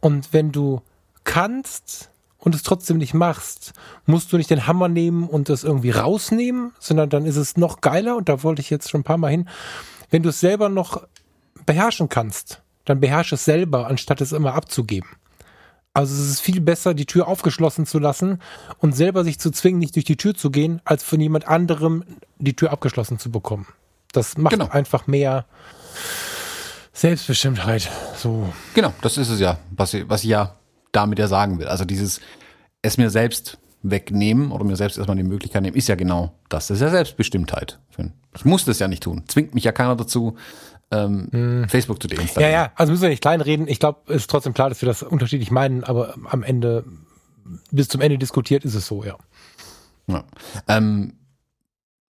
Und wenn du kannst, und es trotzdem nicht machst, musst du nicht den Hammer nehmen und das irgendwie rausnehmen, sondern dann ist es noch geiler, und da wollte ich jetzt schon ein paar Mal hin, wenn du es selber noch beherrschen kannst, dann beherrsche es selber, anstatt es immer abzugeben. Also es ist viel besser, die Tür aufgeschlossen zu lassen und selber sich zu zwingen, nicht durch die Tür zu gehen, als von jemand anderem die Tür abgeschlossen zu bekommen. Das macht genau. einfach mehr Selbstbestimmtheit. So. Genau, das ist es ja, was, was ich ja damit ja sagen will. Also dieses es mir selbst wegnehmen oder mir selbst erstmal die Möglichkeit nehmen, ist ja genau das. Das ist ja Selbstbestimmtheit. Ich muss das ja nicht tun. Zwingt mich ja keiner dazu, ähm, hm. Facebook zu deinstallieren. Ja, ja, also müssen wir nicht kleinreden. Ich glaube, es ist trotzdem klar, dass wir das unterschiedlich meinen, aber am Ende, bis zum Ende diskutiert, ist es so, ja. ja. Ähm,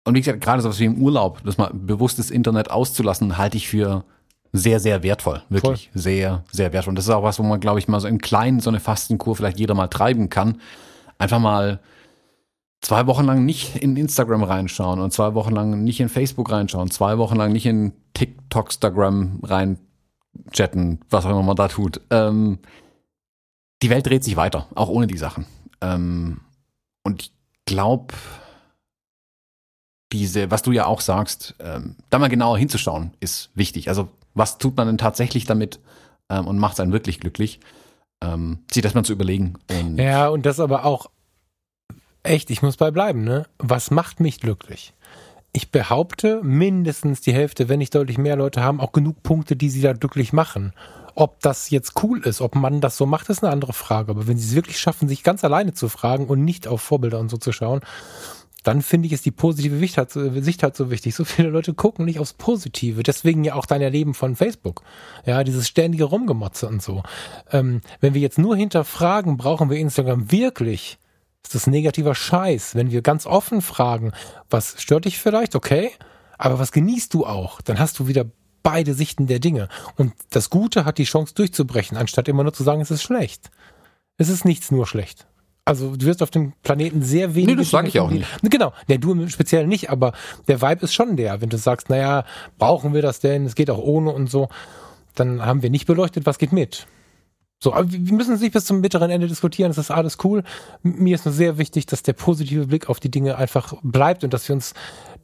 und wie gesagt, gerade so was wie im Urlaub, das mal bewusstes Internet auszulassen, halte ich für sehr, sehr wertvoll. Wirklich Voll. sehr, sehr wertvoll. Und das ist auch was, wo man, glaube ich, mal so in kleinen so eine Fastenkur vielleicht jeder mal treiben kann. Einfach mal zwei Wochen lang nicht in Instagram reinschauen und zwei Wochen lang nicht in Facebook reinschauen, zwei Wochen lang nicht in TikTok, Instagram rein chatten, was auch immer man da tut. Ähm, die Welt dreht sich weiter, auch ohne die Sachen. Ähm, und ich glaube, diese, was du ja auch sagst, ähm, da mal genauer hinzuschauen, ist wichtig. Also was tut man denn tatsächlich damit ähm, und macht einen wirklich glücklich, ähm, sich das mal zu überlegen. Und ja, und das aber auch echt, ich muss bei bleiben, ne? Was macht mich glücklich? ich behaupte, mindestens die Hälfte, wenn nicht deutlich mehr Leute haben auch genug Punkte, die sie da glücklich machen. Ob das jetzt cool ist, ob man das so macht, ist eine andere Frage. Aber wenn sie es wirklich schaffen, sich ganz alleine zu fragen und nicht auf Vorbilder und so zu schauen, dann finde ich, ist die positive Sicht halt, Sicht halt so wichtig. So viele Leute gucken nicht aufs Positive. Deswegen ja auch dein Erleben von Facebook. Ja, dieses ständige Rumgemotze und so. Ähm, wenn wir jetzt nur hinterfragen, brauchen wir Instagram wirklich? Ist das negativer Scheiß? Wenn wir ganz offen fragen, was stört dich vielleicht? Okay. Aber was genießt du auch? Dann hast du wieder beide Sichten der Dinge. Und das Gute hat die Chance durchzubrechen, anstatt immer nur zu sagen, es ist schlecht. Es ist nichts nur schlecht. Also du wirst auf dem Planeten sehr wenig. Nee, das sage ich auch nicht. Genau, nee, du speziell nicht, aber der Vibe ist schon der. Wenn du sagst, naja, brauchen wir das denn? Es geht auch ohne und so, dann haben wir nicht beleuchtet, was geht mit. So, aber wir müssen es nicht bis zum bitteren Ende diskutieren, das ist alles cool. Mir ist nur sehr wichtig, dass der positive Blick auf die Dinge einfach bleibt und dass wir uns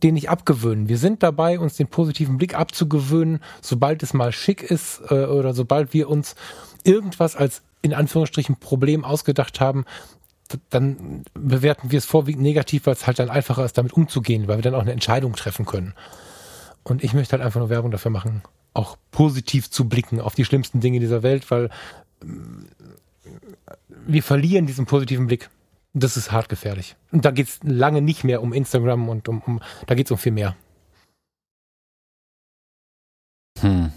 den nicht abgewöhnen. Wir sind dabei, uns den positiven Blick abzugewöhnen, sobald es mal schick ist äh, oder sobald wir uns irgendwas als in Anführungsstrichen Problem ausgedacht haben, dann bewerten wir es vorwiegend negativ, weil es halt dann einfacher ist, damit umzugehen, weil wir dann auch eine Entscheidung treffen können. Und ich möchte halt einfach nur Werbung dafür machen, auch positiv zu blicken auf die schlimmsten Dinge dieser Welt, weil wir verlieren diesen positiven Blick. Das ist hart gefährlich. Und da geht es lange nicht mehr um Instagram und um, um da geht es um viel mehr. Hm.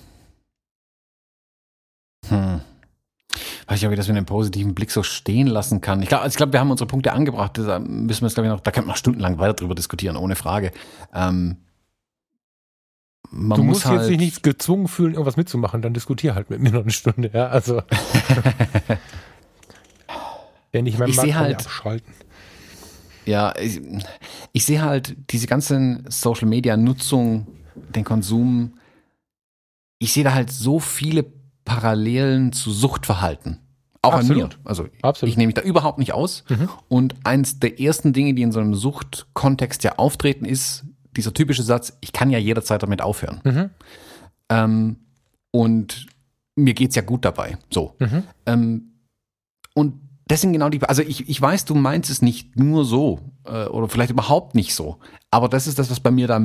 Weiß ich, ob ich das mit einem positiven Blick so stehen lassen kann. Ich glaube, also ich glaub, wir haben unsere Punkte angebracht. Da müssen wir es, glaube ich, noch, da könnte man stundenlang weiter drüber diskutieren, ohne Frage. Ähm, man du musst halt jetzt nicht gezwungen fühlen, irgendwas mitzumachen, dann diskutier halt mit mir noch eine Stunde, ja. Also wenn ich meinen ich Markt halt, abschalten. Ja, ich, ich sehe halt diese ganzen Social Media Nutzung, den Konsum, ich sehe da halt so viele Parallelen zu Suchtverhalten. Auch Absolut. an mir. Also Absolut. ich nehme mich da überhaupt nicht aus. Mhm. Und eins der ersten Dinge, die in so einem Suchtkontext ja auftreten, ist dieser typische Satz, ich kann ja jederzeit damit aufhören. Mhm. Ähm, und mir geht's ja gut dabei. So. Mhm. Ähm, und das sind genau die, also ich, ich weiß, du meinst es nicht nur so äh, oder vielleicht überhaupt nicht so, aber das ist das, was bei mir da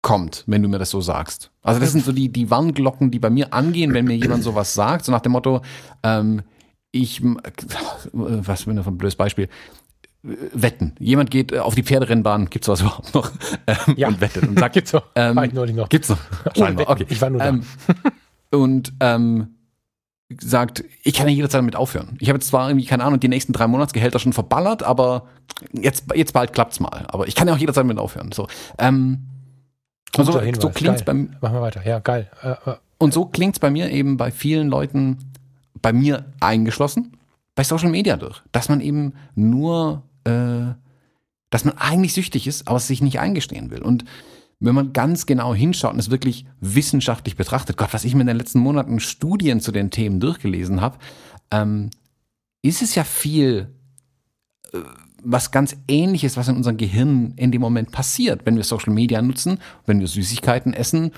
mitkommt, wenn du mir das so sagst. Also das sind so die, die Warnglocken, die bei mir angehen, wenn mir jemand sowas sagt, so nach dem Motto, ähm, ich, was für ein blödes Beispiel, wetten. Jemand geht äh, auf die Pferderennbahn, gibt's was überhaupt noch? Ähm, ja. Und wettet und sagt, gibt's noch. Ähm, war ich neulich noch. Gibt's noch? Scheinbar. Okay. Ich war nur da. Ähm, und ähm, sagt, ich kann ja jederzeit damit aufhören. Ich habe jetzt zwar irgendwie, keine Ahnung, die nächsten drei Monatsgehälter schon verballert, aber jetzt, jetzt bald klappt's mal. Aber ich kann ja auch jederzeit damit aufhören. So, ähm, und so, so klingt's beim. Machen wir weiter. Ja, geil. Äh, äh. Und so klingt's bei mir eben bei vielen Leuten, bei mir eingeschlossen, bei Social Media durch, dass man eben nur äh, dass man eigentlich süchtig ist, aber es sich nicht eingestehen will. Und wenn man ganz genau hinschaut und es wirklich wissenschaftlich betrachtet, Gott, was ich mir in den letzten Monaten Studien zu den Themen durchgelesen habe, ähm, ist es ja viel, äh, was ganz ähnliches, was in unserem Gehirn in dem Moment passiert, wenn wir Social Media nutzen, wenn wir Süßigkeiten essen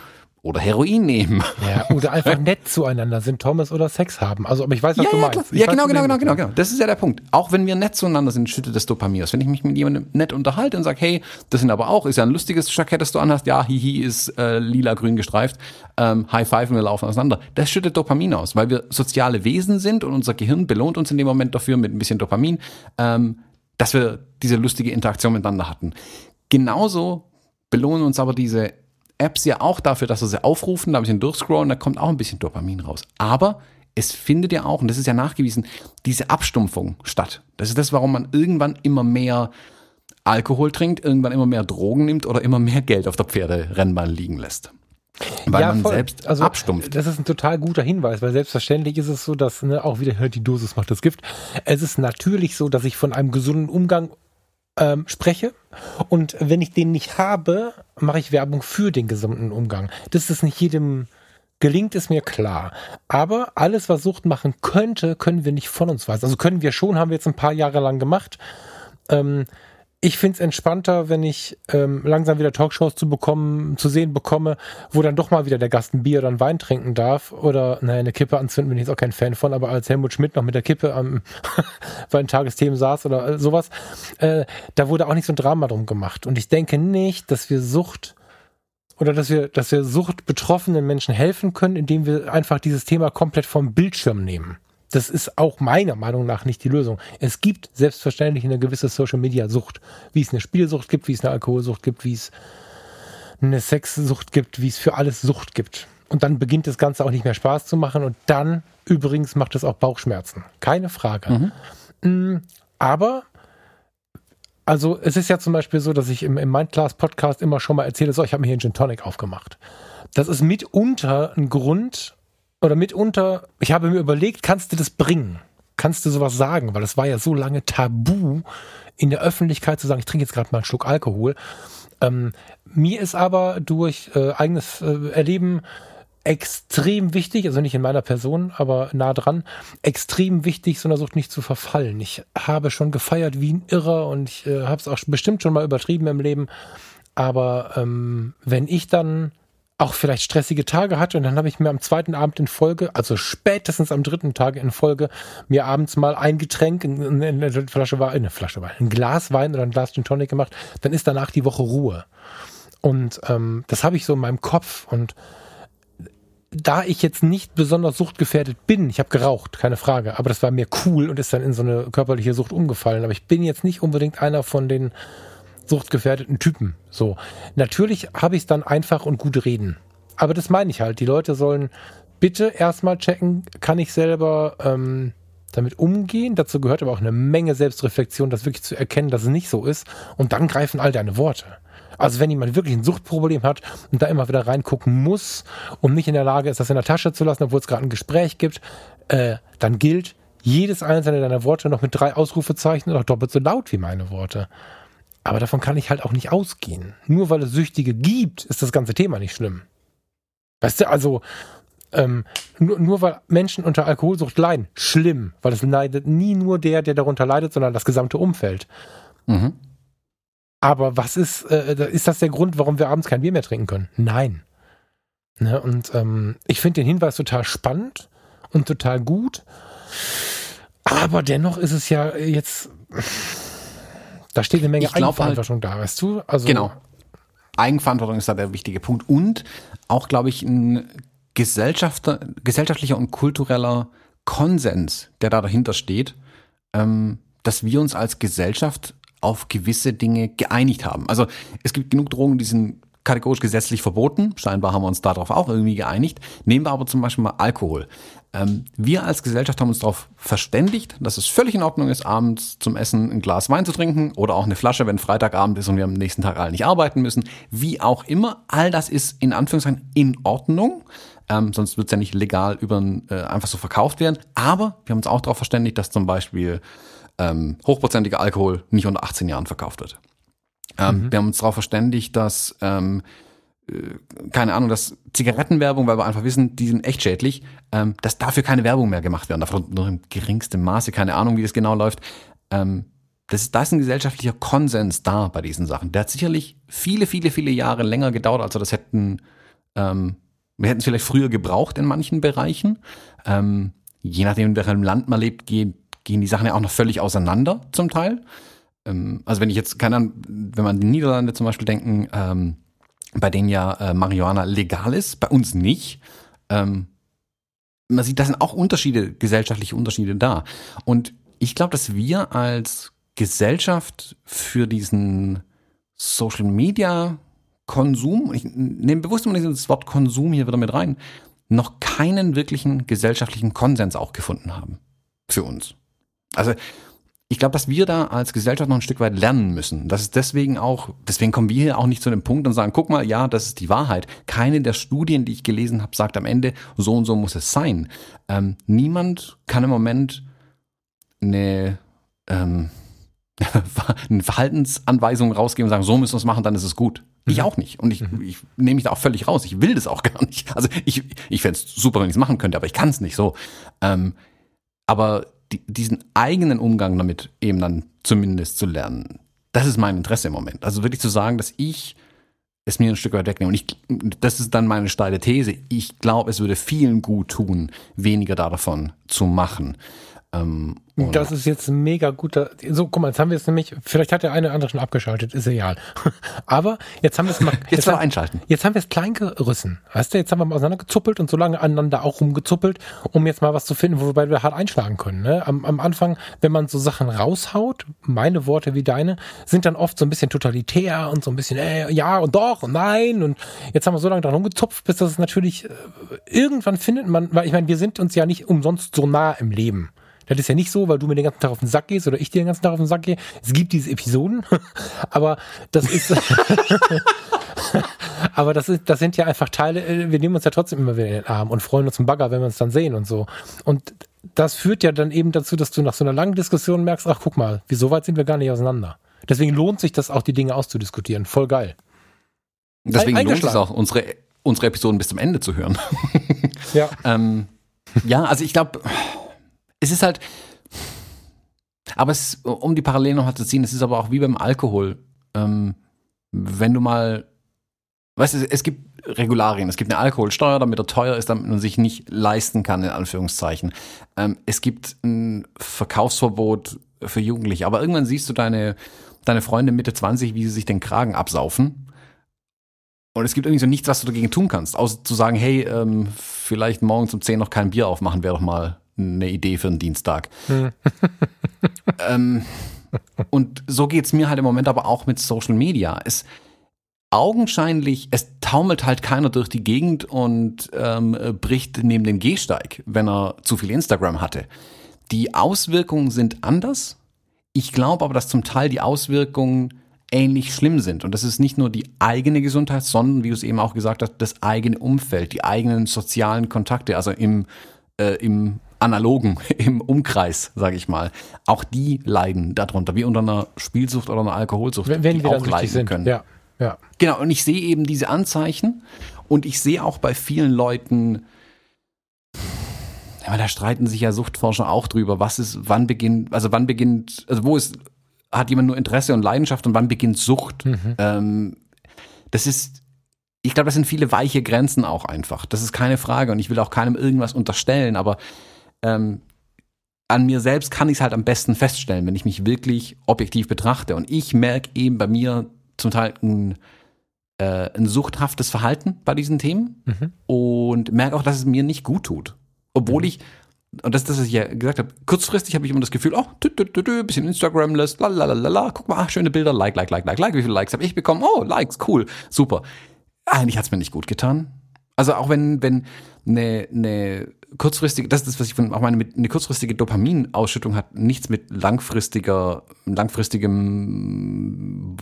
oder Heroin nehmen. Ja, oder einfach nett zueinander sind, Thomas, oder Sex haben. Also, aber ich weiß, was ja, du ja, meinst. Ja, genau, genau, genau, genau, genau. Das ist ja der Punkt. Auch wenn wir nett zueinander sind, schüttet das Dopamin aus. Wenn ich mich mit jemandem nett unterhalte und sage, hey, das sind aber auch, ist ja ein lustiges Jackett, das du anhast, ja, hihi, ist äh, lila-grün gestreift, ähm, High Five und wir laufen auseinander. Das schüttet Dopamin aus, weil wir soziale Wesen sind und unser Gehirn belohnt uns in dem Moment dafür mit ein bisschen Dopamin, ähm, dass wir diese lustige Interaktion miteinander hatten. Genauso belohnen uns aber diese Apps ja auch dafür, dass wir sie aufrufen, da ein bisschen durchscrollen, da kommt auch ein bisschen Dopamin raus. Aber es findet ja auch, und das ist ja nachgewiesen, diese Abstumpfung statt. Das ist das, warum man irgendwann immer mehr Alkohol trinkt, irgendwann immer mehr Drogen nimmt oder immer mehr Geld auf der Pferderennbahn liegen lässt. Weil ja, man voll. selbst also, abstumpft. Das ist ein total guter Hinweis, weil selbstverständlich ist es so, dass ne, auch wieder die Dosis macht das Gift. Es ist natürlich so, dass ich von einem gesunden Umgang ähm, spreche. Und wenn ich den nicht habe, mache ich Werbung für den gesunden Umgang. Das ist nicht jedem gelingt, ist mir klar. Aber alles, was Sucht machen könnte, können wir nicht von uns weisen. Also können wir schon, haben wir jetzt ein paar Jahre lang gemacht. Ähm, ich finde es entspannter, wenn ich ähm, langsam wieder Talkshows zu bekommen, zu sehen bekomme, wo dann doch mal wieder der Gast ein Bier oder einen Wein trinken darf oder naja, eine Kippe anzünden, bin ich jetzt auch kein Fan von, aber als Helmut Schmidt noch mit der Kippe am Tagesthemen saß oder äh, sowas, äh, da wurde auch nicht so ein Drama drum gemacht. Und ich denke nicht, dass wir Sucht oder dass wir, dass wir suchtbetroffenen Menschen helfen können, indem wir einfach dieses Thema komplett vom Bildschirm nehmen. Das ist auch meiner Meinung nach nicht die Lösung. Es gibt selbstverständlich eine gewisse Social Media Sucht, wie es eine Spielsucht gibt, wie es eine Alkoholsucht gibt, wie es eine Sexsucht gibt, wie es für alles Sucht gibt. Und dann beginnt das Ganze auch nicht mehr Spaß zu machen und dann übrigens macht es auch Bauchschmerzen. Keine Frage. Mhm. Mm, aber also es ist ja zum Beispiel so, dass ich im, im Mindclass Podcast immer schon mal erzähle, so, ich habe mir hier einen Gin Tonic aufgemacht. Das ist mitunter ein Grund, oder mitunter, ich habe mir überlegt, kannst du das bringen? Kannst du sowas sagen? Weil es war ja so lange tabu, in der Öffentlichkeit zu sagen, ich trinke jetzt gerade mal einen Schluck Alkohol. Ähm, mir ist aber durch äh, eigenes äh, Erleben extrem wichtig, also nicht in meiner Person, aber nah dran, extrem wichtig, so einer Sucht nicht zu verfallen. Ich habe schon gefeiert wie ein Irrer und ich äh, habe es auch bestimmt schon mal übertrieben im Leben. Aber ähm, wenn ich dann auch vielleicht stressige Tage hatte und dann habe ich mir am zweiten Abend in Folge, also spätestens am dritten Tag in Folge, mir abends mal ein Getränk, eine, Flasche Wein, eine Flasche Wein, ein Glas Wein oder ein Glas Gin Tonic gemacht, dann ist danach die Woche Ruhe. Und ähm, das habe ich so in meinem Kopf und da ich jetzt nicht besonders suchtgefährdet bin, ich habe geraucht, keine Frage, aber das war mir cool und ist dann in so eine körperliche Sucht umgefallen. Aber ich bin jetzt nicht unbedingt einer von den suchtgefährdeten Typen. So. Natürlich habe ich es dann einfach und gut reden. Aber das meine ich halt. Die Leute sollen bitte erstmal checken, kann ich selber ähm, damit umgehen. Dazu gehört aber auch eine Menge Selbstreflexion, das wirklich zu erkennen, dass es nicht so ist. Und dann greifen all deine Worte. Also wenn jemand wirklich ein Suchtproblem hat und da immer wieder reingucken muss und nicht in der Lage ist, das in der Tasche zu lassen, obwohl es gerade ein Gespräch gibt, äh, dann gilt jedes einzelne deiner Worte noch mit drei Ausrufezeichen oder doppelt so laut wie meine Worte. Aber davon kann ich halt auch nicht ausgehen. Nur weil es Süchtige gibt, ist das ganze Thema nicht schlimm. Weißt du, also ähm, nur, nur weil Menschen unter Alkoholsucht leiden, schlimm, weil es leidet nie nur der, der darunter leidet, sondern das gesamte Umfeld. Mhm. Aber was ist, äh, ist das der Grund, warum wir abends kein Bier mehr trinken können? Nein. Ne, und ähm, ich finde den Hinweis total spannend und total gut. Aber dennoch ist es ja jetzt da steht eine Menge ich Eigenverantwortung halt, da, weißt du? Also genau. Eigenverantwortung ist da der wichtige Punkt. Und auch, glaube ich, ein gesellschaftlicher und kultureller Konsens, der da dahinter steht, ähm, dass wir uns als Gesellschaft auf gewisse Dinge geeinigt haben. Also es gibt genug Drogen, die sind kategorisch gesetzlich verboten. Scheinbar haben wir uns darauf auch irgendwie geeinigt. Nehmen wir aber zum Beispiel mal Alkohol. Ähm, wir als Gesellschaft haben uns darauf verständigt, dass es völlig in Ordnung ist, abends zum Essen ein Glas Wein zu trinken oder auch eine Flasche, wenn Freitagabend ist und wir am nächsten Tag alle nicht arbeiten müssen. Wie auch immer, all das ist in Anführungszeichen in Ordnung. Ähm, sonst wird es ja nicht legal über äh, einfach so verkauft werden. Aber wir haben uns auch darauf verständigt, dass zum Beispiel ähm, hochprozentiger Alkohol nicht unter 18 Jahren verkauft wird. Ähm, mhm. Wir haben uns darauf verständigt, dass ähm, äh, keine Ahnung, dass Zigarettenwerbung, weil wir einfach wissen, die sind echt schädlich, ähm, dass dafür keine Werbung mehr gemacht werden, davon nur im geringsten Maße, keine Ahnung, wie das genau läuft. Ähm, das ist, da ist ein gesellschaftlicher Konsens da bei diesen Sachen. Der hat sicherlich viele, viele, viele Jahre länger gedauert, als wir das hätten, ähm, wir hätten es vielleicht früher gebraucht in manchen Bereichen. Ähm, je nachdem, in welchem Land man lebt, gehen, gehen die Sachen ja auch noch völlig auseinander zum Teil. Ähm, also wenn ich jetzt, keine Ahnung, wenn man die Niederlande zum Beispiel denken, ähm, bei denen ja äh, Marihuana legal ist, bei uns nicht. Ähm, man sieht, da sind auch Unterschiede, gesellschaftliche Unterschiede da. Und ich glaube, dass wir als Gesellschaft für diesen Social Media Konsum, ich nehme bewusst immer dieses Wort Konsum hier wieder mit rein, noch keinen wirklichen gesellschaftlichen Konsens auch gefunden haben. Für uns. Also, ich glaube, dass wir da als Gesellschaft noch ein Stück weit lernen müssen. Das ist deswegen auch, deswegen kommen wir hier auch nicht zu dem Punkt und sagen, guck mal, ja, das ist die Wahrheit. Keine der Studien, die ich gelesen habe, sagt am Ende, so und so muss es sein. Ähm, niemand kann im Moment eine, ähm, eine Verhaltensanweisung rausgeben und sagen, so müssen wir es machen, dann ist es gut. Ich mhm. auch nicht. Und ich, mhm. ich nehme mich da auch völlig raus. Ich will das auch gar nicht. Also ich, ich fände es super, wenn ich es machen könnte, aber ich kann es nicht so. Ähm, aber die, diesen eigenen Umgang damit eben dann zumindest zu lernen. Das ist mein Interesse im Moment. Also wirklich zu sagen, dass ich es mir ein Stück weit wegnehme. Und ich, das ist dann meine steile These. Ich glaube, es würde vielen gut tun, weniger davon zu machen. Ähm, das ist jetzt ein mega guter. So, guck mal, jetzt haben wir es nämlich. Vielleicht hat der eine oder andere schon abgeschaltet, ist egal. Aber jetzt haben wir es mal. jetzt, jetzt haben, einschalten. Jetzt haben wir es klein gerissen. Weißt du, jetzt haben wir mal auseinandergezuppelt und so lange aneinander auch rumgezuppelt, um jetzt mal was zu finden, wobei wir hart einschlagen können. Ne? Am, am Anfang, wenn man so Sachen raushaut, meine Worte wie deine, sind dann oft so ein bisschen totalitär und so ein bisschen, äh, ja und doch und nein. Und jetzt haben wir so lange dran rumgezupft, bis das natürlich äh, irgendwann findet man, weil ich meine, wir sind uns ja nicht umsonst so nah im Leben. Das ist ja nicht so, weil du mir den ganzen Tag auf den Sack gehst oder ich dir den ganzen Tag auf den Sack gehe. Es gibt diese Episoden, aber das ist, aber das ist, das sind ja einfach Teile, äh, wir nehmen uns ja trotzdem immer wieder in den Arm und freuen uns im Bagger, wenn wir uns dann sehen und so. Und das führt ja dann eben dazu, dass du nach so einer langen Diskussion merkst, ach guck mal, wie so weit sind wir gar nicht auseinander. Deswegen lohnt sich das auch, die Dinge auszudiskutieren. Voll geil. Deswegen lohnt es auch, unsere, unsere Episoden bis zum Ende zu hören. ja. ähm, ja, also ich glaube, es ist halt, aber es, um die Parallelen noch mal zu ziehen, es ist aber auch wie beim Alkohol. Ähm, wenn du mal, weißt du, es gibt Regularien. Es gibt eine Alkoholsteuer, damit er teuer ist, damit man sich nicht leisten kann, in Anführungszeichen. Ähm, es gibt ein Verkaufsverbot für Jugendliche. Aber irgendwann siehst du deine, deine Freunde Mitte 20, wie sie sich den Kragen absaufen. Und es gibt irgendwie so nichts, was du dagegen tun kannst, außer zu sagen, hey, ähm, vielleicht morgens um 10 noch kein Bier aufmachen, wäre doch mal eine Idee für einen Dienstag. Hm. ähm, und so geht es mir halt im Moment aber auch mit Social Media. Es augenscheinlich, es taumelt halt keiner durch die Gegend und ähm, bricht neben den Gehsteig, wenn er zu viel Instagram hatte. Die Auswirkungen sind anders. Ich glaube aber, dass zum Teil die Auswirkungen ähnlich schlimm sind. Und das ist nicht nur die eigene Gesundheit, sondern, wie du es eben auch gesagt hast, das eigene Umfeld, die eigenen sozialen Kontakte, also im, äh, im analogen im Umkreis, sage ich mal, auch die leiden darunter, wie unter einer Spielsucht oder einer Alkoholsucht, wenn, wenn die auch leiden sind. können. Ja, ja. Genau, und ich sehe eben diese Anzeichen und ich sehe auch bei vielen Leuten, ja, da streiten sich ja Suchtforscher auch drüber, was ist, wann beginnt, also wann beginnt, also wo ist, hat jemand nur Interesse und Leidenschaft und wann beginnt Sucht? Mhm. Ähm, das ist, ich glaube, das sind viele weiche Grenzen auch einfach. Das ist keine Frage und ich will auch keinem irgendwas unterstellen, aber ähm, an mir selbst kann ich es halt am besten feststellen, wenn ich mich wirklich objektiv betrachte. Und ich merke eben bei mir zum Teil ein, äh, ein suchthaftes Verhalten bei diesen Themen mhm. und merke auch, dass es mir nicht gut tut. Obwohl mhm. ich, und das ist das, was ich ja gesagt habe, kurzfristig habe ich immer das Gefühl, oh, tü, tü, tü, tü, bisschen Instagram lässt, lalalala, guck mal, ach, schöne Bilder, like, like, like, like, like, wie viele Likes habe ich bekommen? Oh, Likes, cool, super. Eigentlich hat es mir nicht gut getan. Also auch wenn, wenn eine, eine kurzfristige, das ist das, was ich von, auch meine, eine kurzfristige Dopaminausschüttung hat nichts mit langfristiger, langfristigem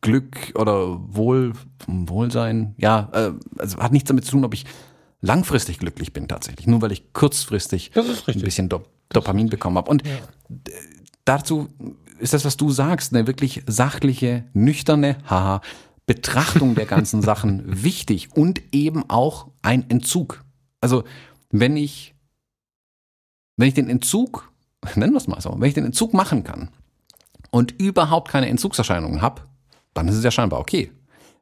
Glück oder Wohl, Wohlsein, ja, äh, also hat nichts damit zu tun, ob ich langfristig glücklich bin tatsächlich, nur weil ich kurzfristig ein bisschen Do Dopamin bekommen habe. Und ja. dazu ist das, was du sagst, eine wirklich sachliche, nüchterne, haha, Betrachtung der ganzen Sachen wichtig und eben auch ein Entzug. Also wenn ich, wenn ich den Entzug, nennen wir es mal so, wenn ich den Entzug machen kann und überhaupt keine Entzugserscheinungen habe, dann ist es ja scheinbar okay.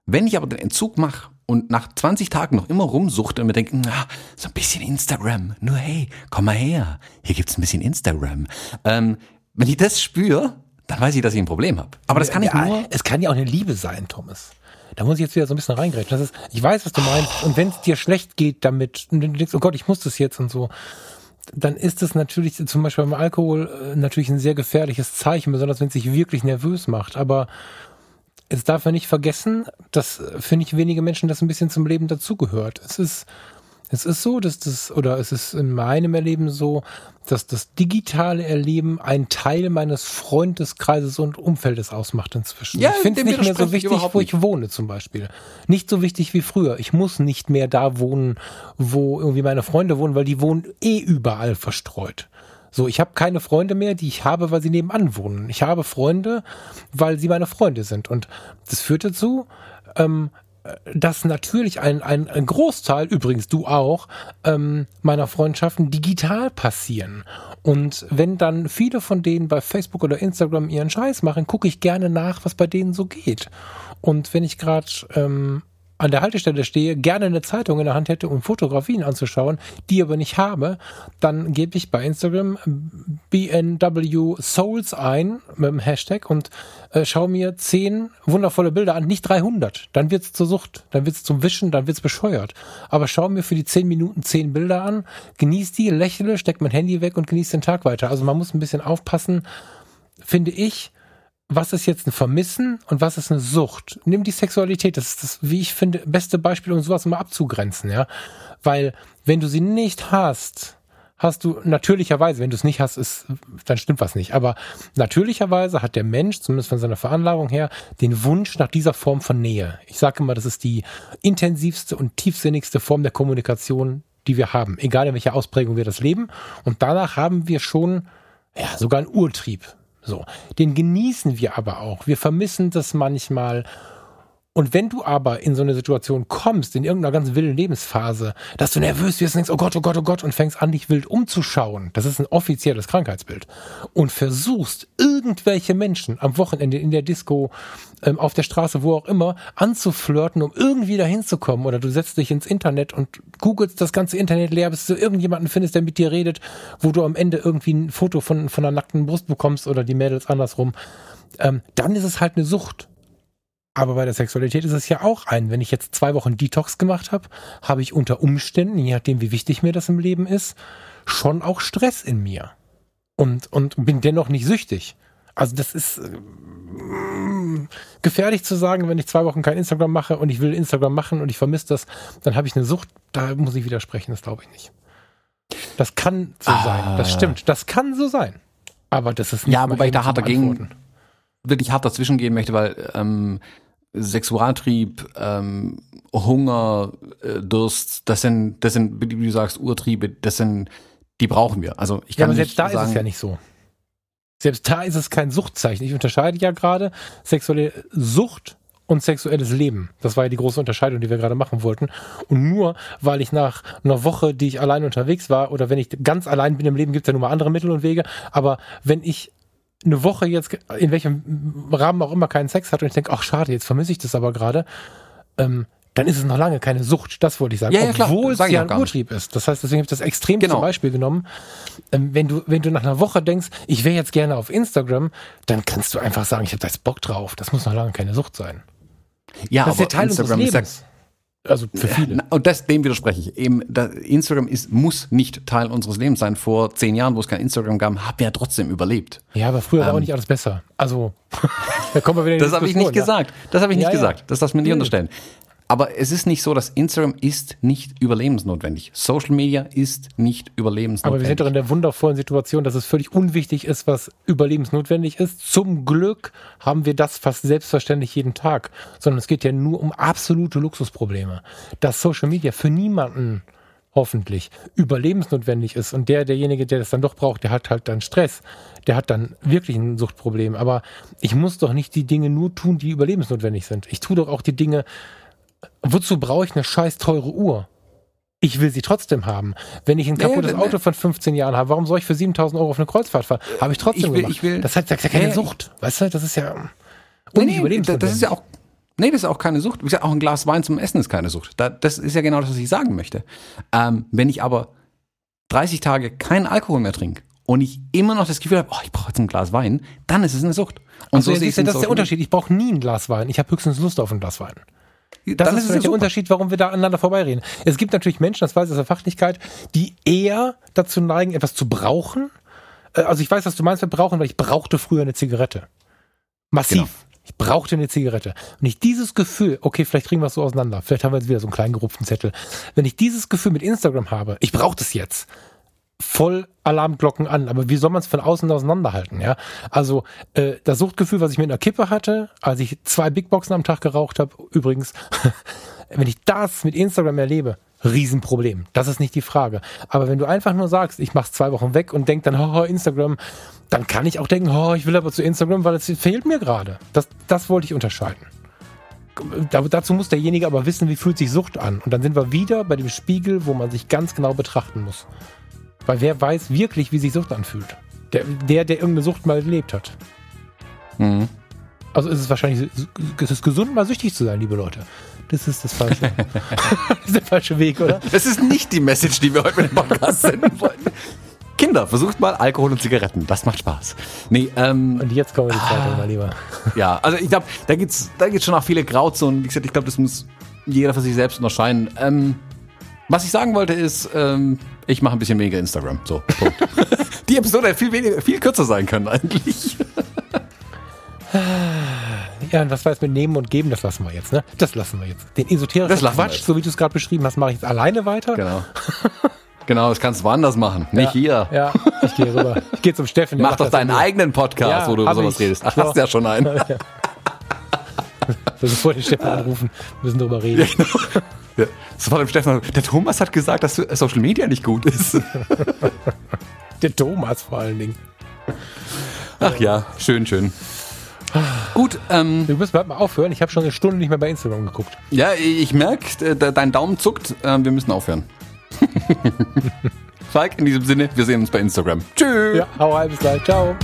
Wenn ich aber den Entzug mache und nach 20 Tagen noch immer rumsuchte und mir denke, na, so ein bisschen Instagram, nur hey, komm mal her, hier gibt's ein bisschen Instagram. Ähm, wenn ich das spüre, dann weiß ich, dass ich ein Problem habe. Aber das kann ich ja, nur. Es kann ja auch eine Liebe sein, Thomas. Da muss ich jetzt wieder so ein bisschen reingreifen. Das ist, ich weiß, was du meinst. Und wenn es dir schlecht geht damit, und du denkst, oh Gott, ich muss das jetzt und so, dann ist es natürlich zum Beispiel beim Alkohol äh, natürlich ein sehr gefährliches Zeichen, besonders wenn es sich wirklich nervös macht. Aber es darf man nicht vergessen, dass, äh, finde ich, wenige Menschen das ein bisschen zum Leben dazugehört. Es ist, es ist so, dass das, oder es ist in meinem Erleben so, dass das digitale Erleben ein Teil meines Freundeskreises und Umfeldes ausmacht inzwischen. Ja, ich finde es nicht mehr so wichtig, wo ich wohne zum Beispiel. Nicht so wichtig wie früher. Ich muss nicht mehr da wohnen, wo irgendwie meine Freunde wohnen, weil die wohnen eh überall verstreut. So, ich habe keine Freunde mehr, die ich habe, weil sie nebenan wohnen. Ich habe Freunde, weil sie meine Freunde sind. Und das führt dazu, ähm, dass natürlich ein, ein, ein Großteil, übrigens du auch, ähm, meiner Freundschaften digital passieren. Und wenn dann viele von denen bei Facebook oder Instagram ihren Scheiß machen, gucke ich gerne nach, was bei denen so geht. Und wenn ich gerade ähm, an der Haltestelle stehe, gerne eine Zeitung in der Hand hätte, um Fotografien anzuschauen, die aber nicht habe, dann gebe ich bei Instagram BNW Souls ein mit dem Hashtag und äh, schaue mir zehn wundervolle Bilder an, nicht 300. Dann wird's zur Sucht, dann wird's zum Wischen, dann wird's bescheuert. Aber schau mir für die zehn Minuten zehn Bilder an, genieß die, lächle, steck mein Handy weg und genieß den Tag weiter. Also man muss ein bisschen aufpassen, finde ich, was ist jetzt ein Vermissen und was ist eine Sucht? Nimm die Sexualität, das ist das, wie ich finde, beste Beispiel, um sowas immer abzugrenzen, ja. Weil, wenn du sie nicht hast, hast du natürlicherweise, wenn du es nicht hast, ist, dann stimmt was nicht. Aber natürlicherweise hat der Mensch, zumindest von seiner Veranlagung her, den Wunsch nach dieser Form von Nähe. Ich sage immer, das ist die intensivste und tiefsinnigste Form der Kommunikation, die wir haben, egal in welcher Ausprägung wir das leben. Und danach haben wir schon, ja, sogar einen Urtrieb. So, den genießen wir aber auch. Wir vermissen das manchmal und wenn du aber in so eine Situation kommst, in irgendeiner ganz wilden Lebensphase, dass du nervös wirst und denkst, oh Gott, oh Gott, oh Gott, und fängst an, dich wild umzuschauen, das ist ein offizielles Krankheitsbild, und versuchst, irgendwelche Menschen am Wochenende in der Disco, ähm, auf der Straße, wo auch immer, anzuflirten, um irgendwie dahin zu kommen, oder du setzt dich ins Internet und googelst das ganze Internet leer, bis du irgendjemanden findest, der mit dir redet, wo du am Ende irgendwie ein Foto von, von einer nackten Brust bekommst oder die Mädels andersrum, ähm, dann ist es halt eine Sucht. Aber bei der Sexualität ist es ja auch ein. Wenn ich jetzt zwei Wochen Detox gemacht habe, habe ich unter Umständen, je nachdem wie wichtig mir das im Leben ist, schon auch Stress in mir. Und, und bin dennoch nicht süchtig. Also das ist äh, gefährlich zu sagen, wenn ich zwei Wochen kein Instagram mache und ich will Instagram machen und ich vermisse das, dann habe ich eine Sucht. Da muss ich widersprechen, das glaube ich nicht. Das kann so ah. sein. Das stimmt. Das kann so sein. Aber das ist nicht Ja, wobei ich da hart dagegen wirklich hart dazwischen gehen möchte, weil ähm, Sexualtrieb, ähm, Hunger, äh, Durst, das sind, das sind, wie du sagst, Urtriebe, das sind, die brauchen wir. Also ich kann ja, aber selbst da sagen, ist es ja nicht so. Selbst da ist es kein Suchtzeichen. Ich unterscheide ja gerade sexuelle Sucht und sexuelles Leben. Das war ja die große Unterscheidung, die wir gerade machen wollten. Und nur, weil ich nach einer Woche, die ich allein unterwegs war, oder wenn ich ganz allein bin im Leben, gibt es ja nun mal andere Mittel und Wege. Aber wenn ich eine Woche jetzt, in welchem Rahmen auch immer, keinen Sex hat und ich denke, ach schade, jetzt vermisse ich das aber gerade, ähm, dann ist es noch lange keine Sucht, das wollte ich sagen. Ja, ja, klar. Obwohl es ja ein Urtrieb ist. Das heißt, deswegen habe ich das extrem genau. zum Beispiel genommen. Ähm, wenn, du, wenn du nach einer Woche denkst, ich wäre jetzt gerne auf Instagram, dann kannst du einfach sagen, ich habe da jetzt Bock drauf. Das muss noch lange keine Sucht sein. Ja, das aber ist der Teil Instagram unseres Lebens. Also für viele. Und das, dem widerspreche ich. Eben, Instagram ist, muss nicht Teil unseres Lebens sein. Vor zehn Jahren, wo es kein Instagram gab, haben wir ja trotzdem überlebt. Ja, aber früher ähm, war auch nicht alles besser. Also, da kommen wir wieder in die Das habe ich nicht ja. gesagt. Das habe ich nicht ja, gesagt. Das darfst du mir nicht unterstellen. Aber es ist nicht so, dass Instagram ist nicht überlebensnotwendig. Social Media ist nicht überlebensnotwendig. Aber wir sind doch in der wundervollen Situation, dass es völlig unwichtig ist, was überlebensnotwendig ist. Zum Glück haben wir das fast selbstverständlich jeden Tag. Sondern es geht ja nur um absolute Luxusprobleme. Dass Social Media für niemanden hoffentlich überlebensnotwendig ist und der derjenige, der das dann doch braucht, der hat halt dann Stress, der hat dann wirklich ein Suchtproblem. Aber ich muss doch nicht die Dinge nur tun, die überlebensnotwendig sind. Ich tue doch auch die Dinge, wozu brauche ich eine scheiß teure Uhr? Ich will sie trotzdem haben. Wenn ich ein kaputtes nee, Auto von 15 Jahren habe, warum soll ich für 7000 Euro auf eine Kreuzfahrt fahren? Habe ich trotzdem ich will, gemacht. Ich will, das hat ja keine nee, Sucht. Weißt du, das ist ja nee, nee, das ist ja auch Nee, das ist auch keine Sucht. Wie gesagt, auch ein Glas Wein zum Essen ist keine Sucht. das ist ja genau das, was ich sagen möchte. Ähm, wenn ich aber 30 Tage keinen Alkohol mehr trinke und ich immer noch das Gefühl habe, oh, ich brauche jetzt ein Glas Wein, dann ist es eine Sucht. Und also, so ist ja, das ist der Unterschied. Ich brauche nie ein Glas Wein. Ich habe höchstens Lust auf ein Glas Wein. Das ist, ist der Unterschied, warum wir da aneinander vorbeireden. Es gibt natürlich Menschen, das weiß ich aus der Fachlichkeit, die eher dazu neigen, etwas zu brauchen. Äh, also ich weiß, was du meinst mit brauchen, weil ich brauchte früher eine Zigarette. Massiv. Genau. Ich brauchte eine Zigarette. Wenn ich dieses Gefühl, okay, vielleicht kriegen wir es so auseinander, vielleicht haben wir jetzt wieder so einen kleinen gerupften Zettel. Wenn ich dieses Gefühl mit Instagram habe, ich brauche das jetzt, voll Alarmglocken an. Aber wie soll man es von außen auseinanderhalten? Ja, also äh, das Suchtgefühl, was ich mit einer Kippe hatte, als ich zwei Big Boxen am Tag geraucht habe, übrigens, wenn ich das mit Instagram erlebe, Riesenproblem. Das ist nicht die Frage. Aber wenn du einfach nur sagst, ich mach's zwei Wochen weg und denk dann, oh, Instagram, dann kann ich auch denken, oh, ich will aber zu Instagram, weil es fehlt mir gerade. Das, das wollte ich unterscheiden. dazu muss derjenige aber wissen, wie fühlt sich Sucht an. Und dann sind wir wieder bei dem Spiegel, wo man sich ganz genau betrachten muss. Weil wer weiß wirklich, wie sich Sucht anfühlt? Der, der, der irgendeine Sucht mal erlebt hat. Mhm. Also ist es wahrscheinlich, ist es gesund, mal süchtig zu sein, liebe Leute. Das ist das falsche. das ist der falsche Weg, oder? Das ist nicht die Message, die wir heute mit dem Podcast senden wollten. Kinder, versucht mal Alkohol und Zigaretten. Das macht Spaß. Nee, ähm, und jetzt kommen wir die zweite ah, mal lieber. Ja, also ich glaube, da gibt's, da gibt's schon auch viele Grauzonen. Wie gesagt, ich glaube, das muss jeder für sich selbst unterscheiden. Ähm, was ich sagen wollte ist, ähm, ich mache ein bisschen weniger Instagram. So, Punkt. die Episode hätte viel, weniger, viel kürzer sein können eigentlich. Ja, und was war jetzt mit Nehmen und Geben, das lassen wir jetzt, ne? Das lassen wir jetzt. Den esoterischen Quatsch, so wie du es gerade beschrieben hast, mache ich jetzt alleine weiter. Genau. Genau, das kannst du woanders machen, nicht ja, hier. Ja, ich gehe rüber. Ich gehe zum Steffen. Mach doch deinen eigenen Podcast, ja, wo du über sowas ich. redest. Ach, hast du ja schon einen. Ja. Wir vor den Steffen anrufen, müssen darüber reden. Ja, genau. Ja, das war dem Steffen. Der Thomas hat gesagt, dass Social Media nicht gut ist. Der Thomas vor allen Dingen. Ach ja, schön, schön. Gut, ähm. Du müssen bald mal aufhören. Ich habe schon eine Stunde nicht mehr bei Instagram geguckt. Ja, ich merke, dein Daumen zuckt. Ähm, wir müssen aufhören. Falk, in diesem Sinne, wir sehen uns bei Instagram. Tschüss. Ja, hau rein, bis gleich. Ciao.